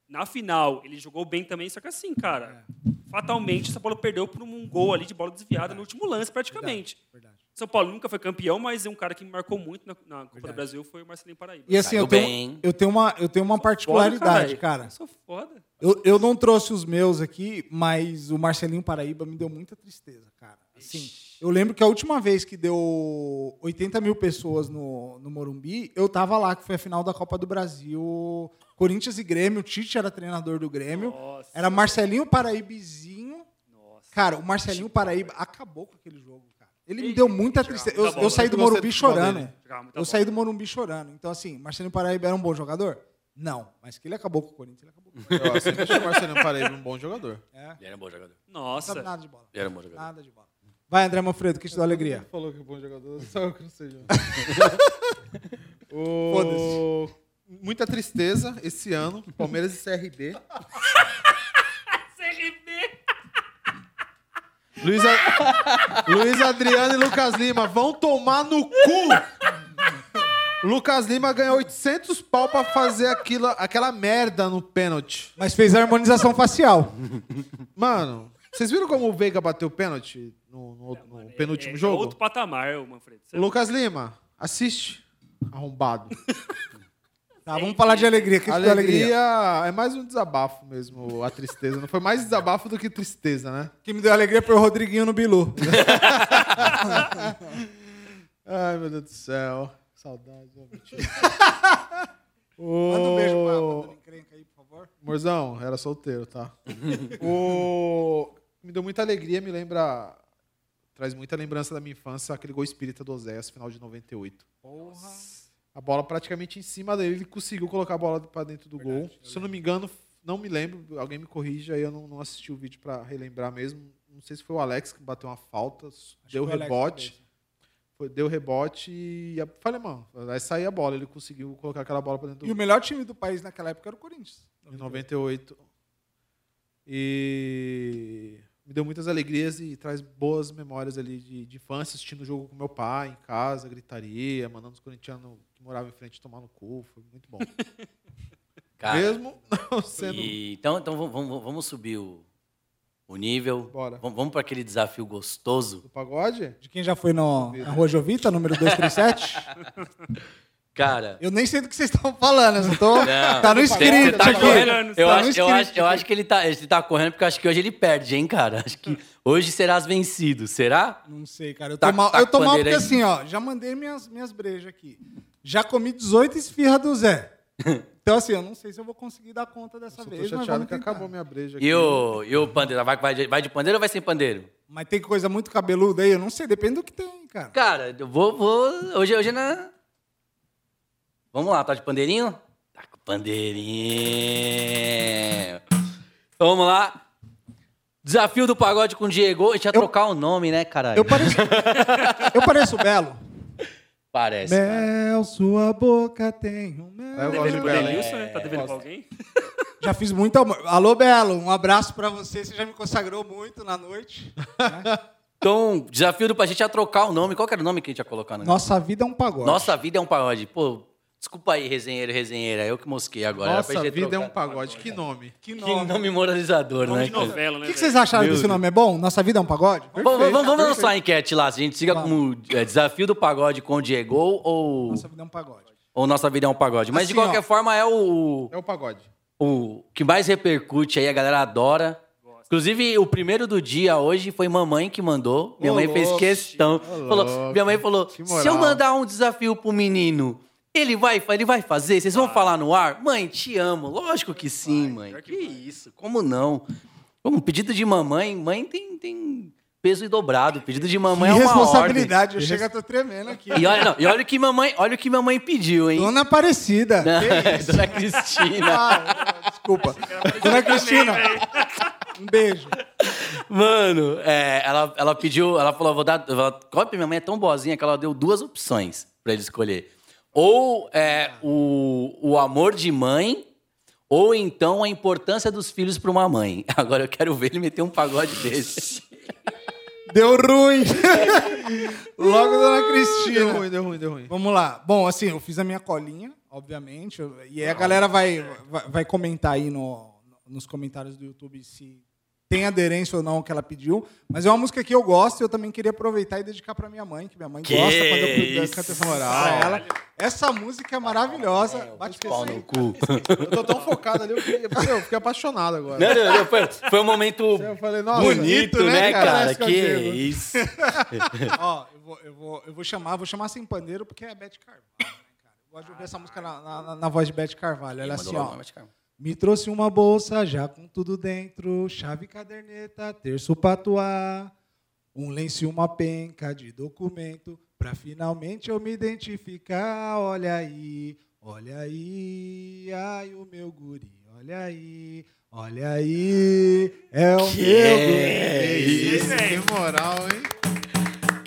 Na final, ele jogou bem também, só que assim, cara, fatalmente, São Paulo perdeu por um gol ali de bola desviada no último lance, praticamente. Verdade. São Paulo nunca foi campeão, mas um cara que me marcou muito na, na Copa Verdade. do Brasil foi o Marcelinho Paraíba. E assim, eu tenho, eu tenho uma, eu tenho uma particularidade, Foda, cara. Eu sou foda. Eu, eu não trouxe os meus aqui, mas o Marcelinho Paraíba me deu muita tristeza, cara. Assim, eu lembro que a última vez que deu 80 mil pessoas no, no Morumbi, eu tava lá, que foi a final da Copa do Brasil. Corinthians e Grêmio, o Tite era treinador do Grêmio. Nossa. Era Marcelinho Paraíbizinho. Nossa. Cara, o Marcelinho Paraíba acabou com aquele jogo, cara. Ele me deu muita tristeza. muita Eu, bola. eu saí do Morumbi chorando. Eu saí do Morumbi chorando. Então, assim, Marcelinho Paraíba era um bom jogador? Não. Mas que ele acabou com o Corinthians, ele acabou com o Corinthians. Eu sempre achei o Marcelinho Paraíba um bom jogador. É. Ele era um bom jogador. Não Nossa. sabe nada de bola. Ele era um bom jogador. Nada de bola. Vai, André Manfredo, que te deu alegria. Falou que é bom jogador, só eu que não seja. o... Foda-se. Muita tristeza esse ano, Palmeiras e CRB. CRB. Luiz, A- Luiz Adriano e Lucas Lima vão tomar no cu. Lucas Lima ganhou 800 pau pra fazer aquilo, aquela merda no pênalti. Mas fez a harmonização facial. Mano, vocês viram como o Veiga bateu o pênalti no, no- no penúltimo É, é jogo? Outro patamar, Manfredo. Você- Lucas Lima, assiste. Arrombado. Tá, vamos falar de alegria. Que te deu Alegria alegria? é mais um desabafo mesmo, a tristeza. Não foi mais desabafo do que tristeza, né? Que me deu alegria foi o Rodriguinho no Bilu. Ai, meu Deus do céu. Saudade. mentira. Manda um beijo pra, o... dona encrenca aí, por favor. Morzão, era solteiro, tá? o... Me deu muita alegria, me lembra... Traz muita lembrança da minha infância, aquele gol espírita do Oséias, final de 98. Porra. A bola praticamente em cima dele, ele conseguiu colocar a bola pra dentro do gol. Se eu não me engano, não me lembro, alguém me corrige, aí eu não, não assisti o vídeo pra relembrar mesmo. Não sei se foi o Alex que bateu uma falta, deu que foi o Alex rebote. Foi, deu rebote e a- falei, mano, vai sair a bola. Ele conseguiu colocar aquela bola pra dentro E o do melhor time do país naquela época era o Corinthians. em 98. E me deu muitas alegrias e traz boas memórias ali de, de infância, assistindo o jogo com meu pai em casa, gritaria, mandando os corintianos que moravam em frente tomar no cu. Foi muito bom. Cara, Mesmo não sendo. e- então, então vamos- vamos, subir o, o nível. Bora. Vamos, vamos para aquele desafio gostoso. Do pagode? De quem já foi no, na Rua Jovita, número 237? Cara, Eu nem sei do que vocês estão falando, eu tô... Não, tá no você- escrito tá aqui. correndo. Tá Eu, acho, eu, acho, eu aqui. acho que ele tá, ele tá correndo porque eu acho que hoje ele perde, hein, cara? Acho que hoje serás vencido. Será? Não sei, cara. Eu Tá- tô mal, tá eu tô mal porque aí. assim, ó, já mandei minhas, minhas brejas aqui. Já comi 18 esfirras do Zé. Então, assim, eu não sei se eu vou conseguir dar conta dessa Eu tô vez. mas chateado vamos que tentar. acabou minha breja aqui. E o, e o pandeiro? Vai, vai, de- vai de pandeiro ou vai sem pandeiro? Mas tem coisa muito cabeluda aí, eu não sei, depende do que tem, cara. Cara, eu vou. vou hoje, hoje é na. Vamos lá, tá de pandeirinho? Tá com pandeirinho. Então, vamos lá. Desafio do pagode com o Diego. A gente ia trocar o nome, né, caralho? Eu pareço, eu pareço belo. Parece. cara. Mel, sua boca tem um mel. Eu gosto Devendo de. Denilson, né? Tá devendo pra alguém? Já fiz muito amor. Alô, Belo, um abraço pra você. Você já me consagrou muito na noite. Então, desafio do pra gente ia trocar o nome. Qual que era o nome que a gente ia colocar no Nossa vida é um pagode. Nossa vida é um pagode. Pô, desculpa aí, resenheiro, resenheira. Eu que mosquei agora. Era pra Nossa vida é um pagode. Que nome. Que Que nome. nome moralizador, Nome né? de cara? novela, O né? que, que velho? vocês acharam que esse nome é bom? Nossa vida é um pagode? Vamos, vamos, vamos lançar a enquete lá. Se a gente siga como é, desafio do pagode com o Diego ou, Nossa vida é um pagode. ou Nossa Vida é um Pagode. Mas de Assim, qualquer ó. forma é o, É o pagode. o que mais repercute aí, a galera adora. Inclusive, o primeiro do dia hoje foi mamãe que mandou. Minha mãe fez questão. Falou, minha mãe falou: Que se eu mandar um desafio pro menino, ele vai, ele vai fazer? Vocês vão falar no ar? Mãe, te amo. Lógico que sim, mãe. pior que Que isso? Como não? Como pedido de mamãe, mãe tem, tem peso e dobrado. Pedido de mamãe que é uma ordem. responsabilidade. Eu chego a tô tremendo aqui. E olha, não, e olha o que mamãe, olha o que mamãe pediu, hein? Dona Aparecida. Que isso? Dona Cristina. Ah, desculpa. Dona Cristina. Um beijo. Mano, é, ela, ela pediu, ela falou, vou dar. Ela, minha mãe é tão boazinha que ela deu duas opções pra ele escolher. Ou é, o, o amor de mãe, ou então a importância dos filhos pra uma mãe. Agora eu quero ver ele meter um pagode desse. Deu ruim. Logo, Dona Deu Cristina. ruim, deu ruim, deu ruim. Vamos lá. Bom, assim, eu fiz a minha colinha, obviamente. E aí a galera vai, vai, vai comentar aí no, nos comentários do YouTube se tem aderência ou não que ela pediu. Mas é uma música que eu gosto e eu também queria aproveitar e dedicar pra minha mãe, que minha mãe Que gosta quando eu, isso, canto essa música pra ela. Essa música é maravilhosa. Bate Pau no cu. Eu tô tão focado ali, eu fiquei, eu fiquei apaixonado agora. Não, não, não, foi, foi um momento falei, bonito, né, cara? Parece Que digo. isso. Ó, eu vou, eu, vou, eu vou chamar, vou chamar sem pandeiro porque é Beth Carvalho, né, cara? Eu gosto de ouvir essa música na, na- na voz de Beth Carvalho. Ela é assim, ó. Me trouxe uma bolsa já com tudo dentro, chave, caderneta, terço patuá, um lenço e uma penca de documento, pra finalmente eu me identificar. Olha aí, olha aí, ai o meu guri, olha aí, olha aí, é o Que meu guri. é Isso, que moral, hein?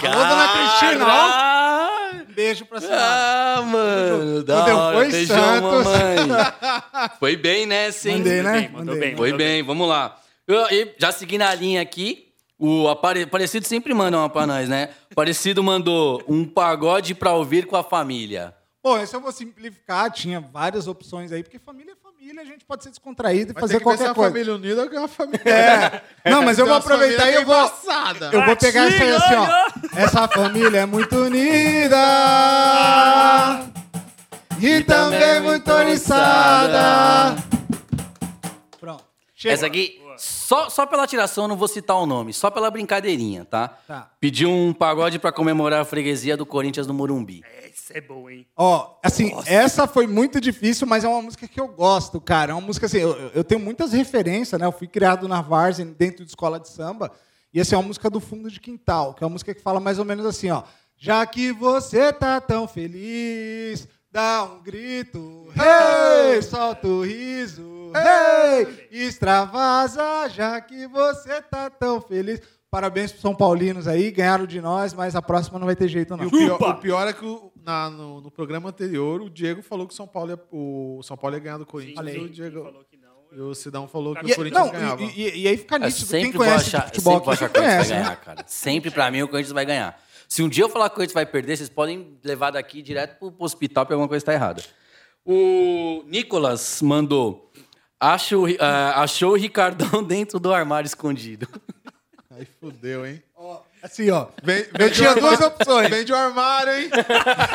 Alô, dona Cristina, ó. Um beijo pra senhora. Ah, mano, da Entendeu? hora. Foi Beijão, Santos. mamãe. Foi bem nessa, hein? Mandei, né? bem, mandou Mandei. bem. Foi bem, vamos lá. Eu- e já seguindo a linha aqui, o Apare- Aparecido sempre manda uma pra nós, né? Aparecido mandou um pagode pra ouvir com a família. Bom, esse eu vou simplificar, tinha várias opções aí, porque família é família, a gente pode ser descontraído e Mas fazer tem que ver se é qualquer uma coisa. família unida que é uma família... É. Não, mas eu vou aproveitar e eu é vou. embaçada. Eu vou pegar essa aí assim, ó. Essa família é muito unida. E também muito oriçada. Pronto. Chega. Essa aqui, só, só pela tiração, eu não vou citar o nome, só pela brincadeirinha, tá? Tá. Pediu um pagode pra comemorar a freguesia do Corinthians no Morumbi. Esse é bom, hein? Ó, assim, essa foi muito difícil, mas é uma música que eu gosto, cara. É uma música assim, eu, eu tenho muitas referências, né? Eu fui criado na Várzea, dentro de escola de samba, e assim, é uma música do fundo de quintal, que é uma música que fala mais ou menos assim, ó. Já que você tá tão feliz, dá um grito, hey, solta o riso, hey, extravasa, já que você tá tão feliz. Parabéns pro São Paulinos aí, ganharam de nós, mas a próxima não vai ter jeito não. E o pior, o pior é que o- na- no, no programa anterior, o Diego falou que o São Paulo ia, o São Paulo ia ganhar do Corinthians. Sim, e o Diego, falou que não. e o Sidão falou que E, o Corinthians não, ganhava. e, e- e aí fica nítido. Quem sempre vou conhece achar, futebol sempre vou achar que o Corinthians vai né? ganhar, cara. Sempre pra mim o Corinthians vai ganhar. Se um dia eu falar que o Corinthians vai perder, vocês podem levar daqui direto pro, pro hospital porque alguma coisa tá errada. O Nicolas mandou. Acho, ah, achou o Ricardão dentro do armário escondido. Aí fudeu, hein? Assim, ó. Vem, Eu tinha duas opções. Vende o armário, hein?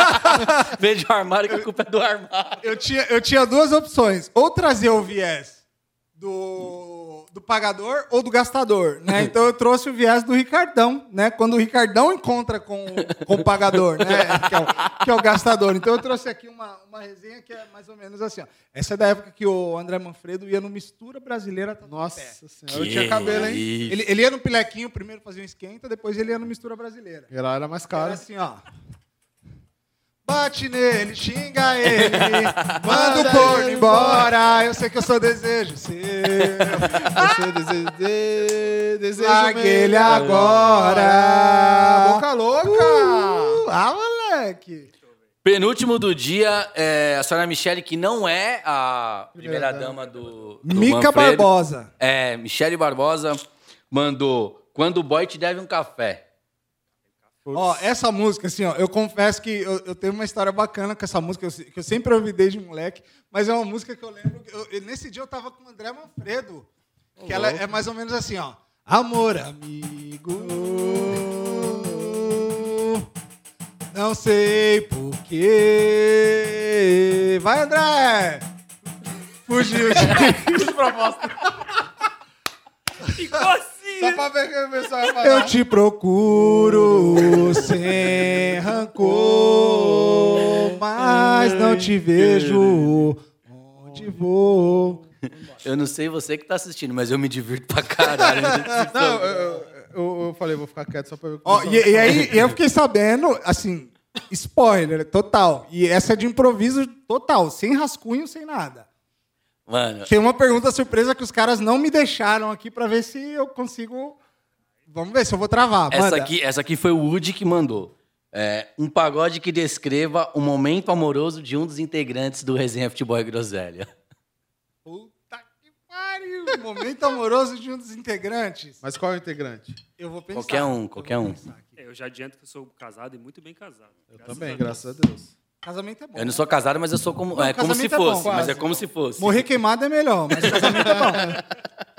Veja o armário que a culpa é do armário. Eu tinha, eu tinha duas opções. Ou trazer o viés do, do pagador ou do gastador, né? Então eu trouxe o viés do Ricardão, né? Quando o Ricardão encontra com, o- com o pagador, né? Que é o, que é o gastador. Então eu trouxe aqui uma, uma resenha que é mais ou menos assim, ó. Essa é da época que o André Manfredo ia no Mistura Brasileira Tatuapé. Nossa senhora, eu tinha cabelo, hein? Ele, ele ia no pilequinho, primeiro fazia um esquenta, depois ele ia no Mistura Brasileira. E lá era mais Era caro. assim, ó. Bate nele, xinga ele, manda o corno embora. Eu sei que eu sou desejo seu. Você deseja, de, desejo Largue mesmo. ele agora. Boca louca! Uh, ah, moleque. Penúltimo do dia, é, a senhora Michele, que não é a primeira dama do, do Mica Manfredo. Barbosa. É, Michele Barbosa mandou Quando o boy te deve um café. Ó, essa música, assim, ó, eu confesso que eu, eu tenho uma história bacana com essa música, eu que eu sempre ouvi desde moleque, mas é uma música que eu lembro. que eu- nesse dia eu tava com o André Manfredo, que ela é mais ou menos assim, ó. Amor, amigo. Não sei porquê. Vai, André! Fugiu de Ficou assim, Só pra ver que o pessoal vai falar. Eu te procuro sem rancor, mas não te vejo onde vou. Eu não sei você que tá assistindo, mas eu me divirto pra caralho. Não, eu, eu, eu- falei, vou ficar quieto só pra ver o que o pessoal- e, e aí eu fiquei sabendo, assim, spoiler total. E essa é de improviso total, sem rascunho, sem nada. Mano, Tem uma pergunta surpresa que os caras não me deixaram aqui pra ver se eu consigo. Vamos ver se eu vou travar. essa Manda. aqui, essa aqui foi o Woody que mandou. É, um pagode que descreva o momento amoroso de um dos integrantes do Resenha Futebol e Groselha. Puta que pariu! Momento amoroso de um dos integrantes. Mas qual é o integrante? Eu vou pensar. Qualquer um, Eu qualquer vou um. É, eu já adianto que eu sou casado e muito bem casado. Eu Graças também, a graças a Deus. Casamento é bom. Eu não sou casado, mas eu sou como, Não, é, como se casamento é bom, fosse. mas é como se fosse. Morrer queimado é melhor, mas casamento é bom.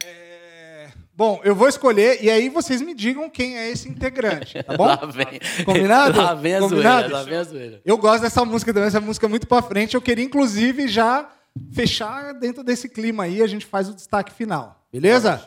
É, Bom, eu vou escolher e aí vocês me digam quem é esse integrante, tá bom? Lá vem. Combinado? Lá vem a Combinado? zoeira, lá vem a zoeira. Eu gosto dessa música também, essa música é muito pra frente. Eu queria, inclusive, já fechar dentro desse clima aí, a gente faz o destaque final. Beleza?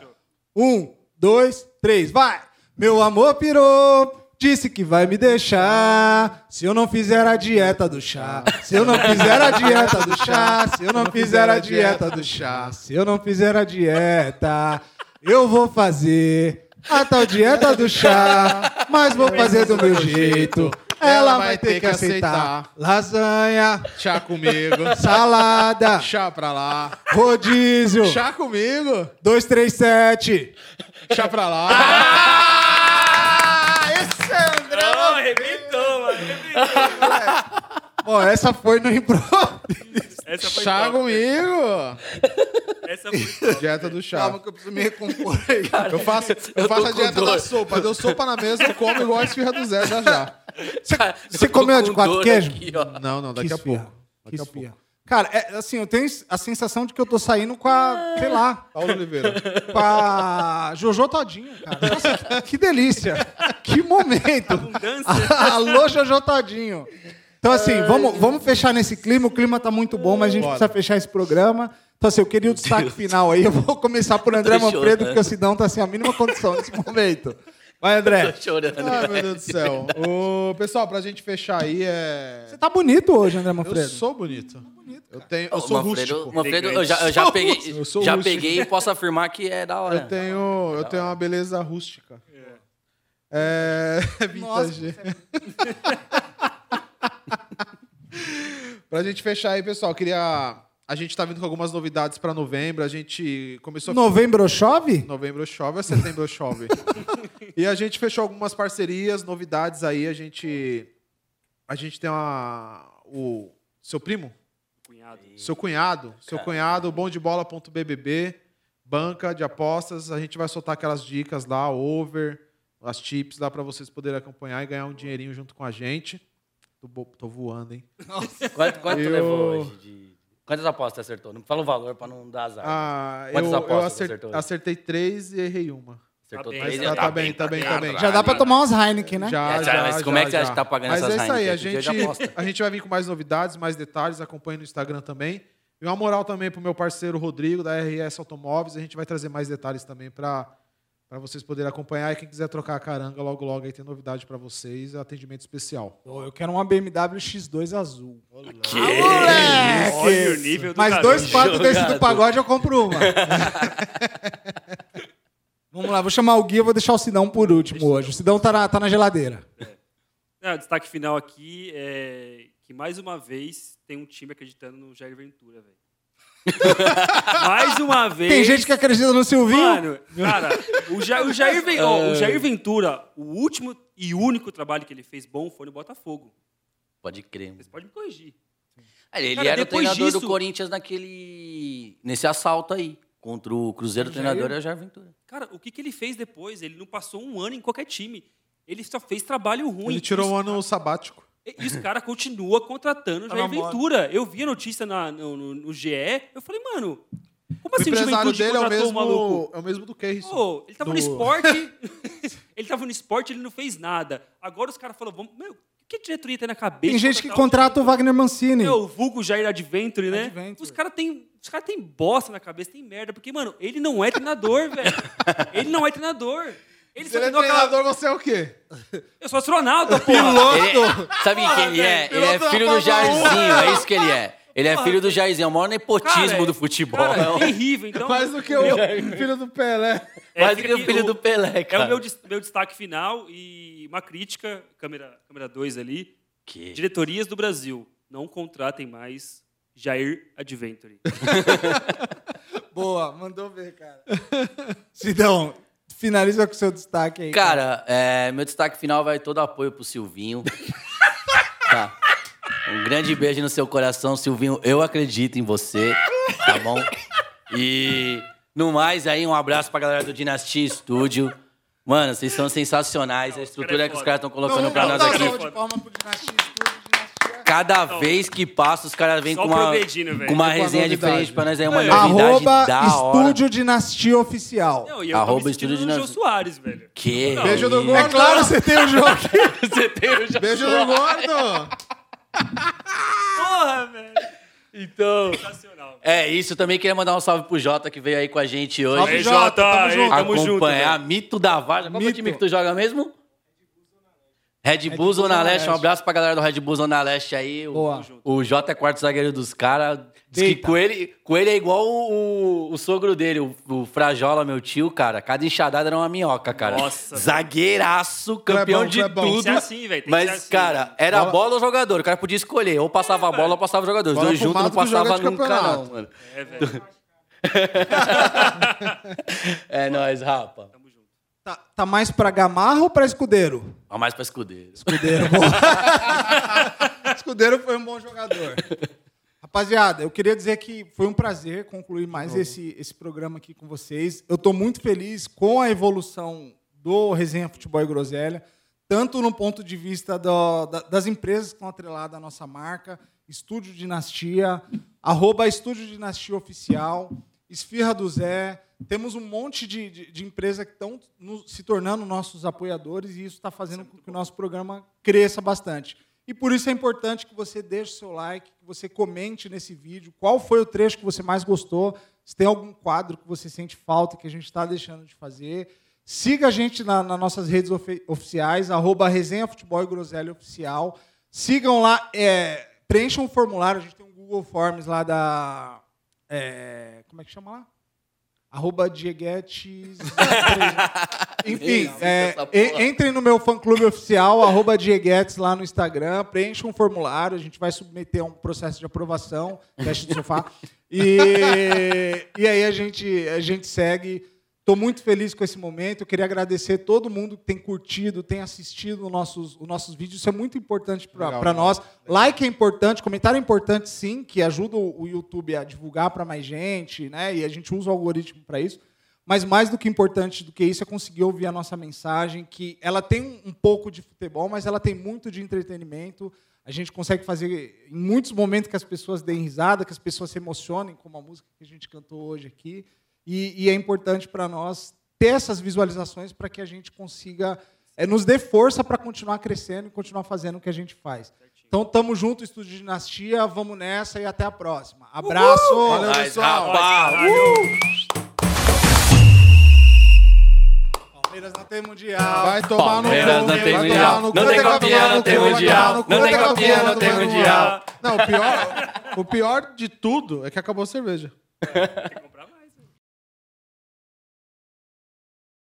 Um, dois, três, vai! Meu amor pirou, disse que vai me deixar. Se eu não fizer a dieta do chá, se eu não fizer a dieta do chá, se eu não fizer a dieta do chá, se eu não fizer a dieta, eu vou fazer a tal dieta do chá, mas vou fazer do meu jeito. Ela vai ter que aceitar lasanha, Chá comigo. salada, Chá pra lá. rodízio, Chá comigo. 237. Chá pra lá. Bom, essa foi no improviso. Essa foi Chá comigo. Essa foi. Dieta do chá. Calma que eu preciso me recompor aí. Eu faço, eu eu faço a dieta dor. da sopa. Deu sopa na mesa, eu como igual a esfirra do Zé já já. Cara, você comeu com de quatro dor queijo? aqui, ó. Não, não, daqui Que a esfirra. pouco. Que Daqui a pouco. Cara, é, assim, eu tenho a sensação de que eu tô saindo com a, sei lá, Paulo Oliveira. com a Jojo Todinho, cara. Nossa, que, que delícia. Que momento. Abundância. Alô, Jojo Todinho. Então, assim, vamos, vamos fechar nesse clima. O clima tá muito bom, mas a gente Bora. precisa fechar esse programa. Então, assim, eu queria o destaque final aí. Eu vou começar por André Manfredo, chorando. porque o Sidão tá sem a mínima condição nesse momento. Vai, André. Tô chorando. Ai, meu Deus do céu. Ô, pessoal, pra gente fechar aí, é... Você tá bonito hoje, André Eu Manfredo. sou bonito. Eu, tenho, eu Ô, sou Manfredo, rústico. Manfredo, eu já, eu já peguei. Eu sou já rústico. peguei e posso afirmar que é da hora. Eu tenho, eu tenho uma beleza rústica. É, Nossa, vintage. pra gente fechar aí, pessoal, queria... A gente tá vindo com algumas novidades pra novembro. A gente começou... Novembro chove? Novembro chove, setembro chove. e a gente fechou algumas parcerias, novidades aí. A gente... A gente tem uma... O seu primo? Cunhado. Seu cunhado, seu cunhado, bomdebola.bbb, banca de apostas. A gente vai soltar aquelas dicas lá, over, as tips lá para vocês poderem acompanhar e ganhar um dinheirinho junto com a gente. Tô, tô voando, hein? Quanto, quanto tu Eu- levou hoje? de- Quantas apostas você acertou? Não fala o valor pra não dar azar. Ah, eu, Quantas eu apostas você acer- acertou? acertei três e errei uma. Acertou Tá bem, três, tá- já tá bem, tá bem, tá bem. Já dá pra tomar umas Heineken, né? Já, É, já, mas como é que você já, acha que tá pagando Mas essas é isso aí, Heineken? a já gente, a gente vai vir com mais novidades, mais detalhes, acompanhe no Instagram também. E uma moral também pro meu parceiro Rodrigo, da RS Automóveis. A gente vai trazer mais detalhes também para para vocês poderem acompanhar. E quem quiser trocar a caranga, logo, logo aí tem novidade para vocês. Atendimento especial. Pô, eu quero uma BMW X2 azul. Que? Moleque! Olha o nível do dois quadros desse do pagode eu compro uma. Vamos lá, vou chamar o Gui e vou deixar o Sidão por último hoje. O Sidão tá na, tá na geladeira. Não, o destaque final aqui é que mais uma vez tem um time acreditando no Jair Ventura, velho. mais uma vez. Tem gente que acredita no Silvinho. Mano, cara, o Jair, o, Jair Ven- ó, o Jair Ventura, o último e único trabalho que ele fez bom foi no Botafogo. Pode crer. Vocês podem me corrigir. Ah, Ele Cara, era o treinador do disso- Corinthians naquele. nesse assalto aí. Contra o Cruzeiro, o treinador é o Jair Ventura. Cara, o que, que ele fez depois? Ele não passou um ano em qualquer time. Ele só fez trabalho ruim. Ele tirou um ano sabático. E os caras continuam contratando o Tá Jair. Ventura. Eu vi a notícia na- no, no- no GE, eu falei, mano, como assim o empresário Juventude dele é o, contratou o maluco? mesmo, é o mesmo do Keirson. Pô, ele tava no Do- esporte, ele tava no esporte, ele não fez nada. Agora os caras falaram, vamos, meu, o que a diretoria tem na cabeça? Tem gente que contrata o Wagner Mancini. É, o vulgo Jair Adventure, né? Adventure. Os caras têm os cara tem bosta na cabeça, tem merda. Porque, mano, ele não é treinador, velho. Ele não é treinador. Ele Se ele é treinou aquela... treinador, você é o quê? Eu sou astronauta. Ele é- sabe quem ele é? Ele é piloto filho do um. Jairzinho, é isso que ele é. Ele é filho do Jairzinho, é o maior nepotismo Cara, do futebol. Cara, é é terrível. Então, Mais do que o filho do Pelé. É, mais do que o filho do Pelé, É cara. o meu, meu destaque final e uma crítica, câmera 2 câmera dois ali. Que? Diretorias do Brasil, não contratem mais Jair Adventure. Boa, mandou ver, cara. Sidão, finaliza com o seu destaque aí. Cara, é, meu destaque final vai todo apoio pro Silvinho. tá. Um grande beijo no seu coração, Silvinho. Eu acredito em você, tá bom? E no mais aí, um abraço pra galera do Dinastia Studio. Mano, vocês são sensacionais. A estrutura que os caras estão colocando pra nós Não, aqui. salva de palma Dinastia Dinastia. Cada vez que passa, os caras vêm com uma, com uma a resenha diferente pra nós aí, uma É. novidade Arroba da hora. Estúdio Dinastia Oficial. Não, e eu Arroba tô Estúdio no Jô Dinastia. Soares, velho. Que? Não, Beijo do isso? gordo. É claro, você tem o jogo aqui. Você tem o já- Beijo do gordo. Porra, velho. Então. Sensacional. É isso, também queria mandar um salve pro Jota que veio aí com a gente hoje. Salve, Jota, tamo junto. tamo junto. acompanhar. Mito da Varsa. Qual que é o time que tu joga mesmo? Red Bull Zona Leste. Um abraço pra galera do Red Bull Zona Leste aí. O- Boa. O Jota é quarto zagueiro dos caras. Diz que Deita. ele, com ele é igual o, o- o sogro dele, o, o Frajola, meu tio, cara. Cada enxadada era uma minhoca, cara. Nossa. Zagueiraço, campeão Clebão, de Clebão. Tem que tudo. ser assim, velho. tem que Mas, assim, cara, era Bola- bola ou jogador. O cara podia escolher. Ou passava a bola ou passava o jogador. Os Bola dois pro juntos não mato que joga passava de nunca, campeonato. não, mano. É, velho. É nóis, rapa. Tá, tá mais pra Gamarra ou pra Escudeiro? Vamos mais pra escudeiro. Escudeiro, bom. Escudeiro foi um bom jogador. Rapaziada, eu queria dizer que foi um prazer concluir mais esse, esse programa aqui com vocês. Eu estou muito feliz com a evolução do Resenha Futebol e Groselha, tanto no ponto de vista do- da- das empresas que estão atreladas à nossa marca, Estúdio Dinastia, arroba Estúdio Dinastia Oficial, Esfirra do Zé. Temos um monte de, de, de empresas que estão se tornando nossos apoiadores e isso está fazendo com que o nosso programa cresça bastante. E por isso é importante que você deixe o seu like, que você comente nesse vídeo qual foi o trecho que você mais gostou, se tem algum quadro que você sente falta que a gente está deixando de fazer. Siga a gente na- nas nossas redes ofi- oficiais, arroba Resenha Futebol e Groselha Oficial. Sigam lá, é, preencham o formulário, a gente tem um Google Forms lá da... é, como é que chama lá? Arroba Dieguetes. Enfim, é, e- entrem no meu fã-clube oficial, arroba Dieguetes lá no Instagram, preencham um formulário, a gente vai submeter a um processo de aprovação, teste do sofá. E, e aí a gente, a gente segue. Estou muito feliz com esse momento. Eu queria agradecer todo mundo que tem curtido, tem assistido os nossos, os nossos vídeos. Isso é muito importante para nós. Like é importante, comentário é importante sim, que ajuda o YouTube a divulgar para mais gente, né? E a gente usa o algoritmo para isso. Mas mais do que importante do que isso é conseguir ouvir a nossa mensagem, que ela tem um- um pouco de futebol, mas ela tem muito de entretenimento. A gente consegue fazer em muitos momentos que as pessoas deem risada, que as pessoas se emocionem, como a música que a gente cantou hoje aqui. E, e é importante para nós ter essas visualizações para que a gente consiga, é, nos dê força para continuar crescendo e continuar fazendo o que a gente faz. Então tamo junto, Estúdio Dinastia. Vamos nessa e até a próxima. Abraço. Valeu, Mas, pessoal. Palmeiras não tem mundial. Vai tomar no Palmeiras cu. não tem mundial. no Não vai tem tomar campeão, no não tem mundial. no Não tem campeão, no não tem no mundial. Não, o pior, o pior de tudo é que acabou a cerveja. Que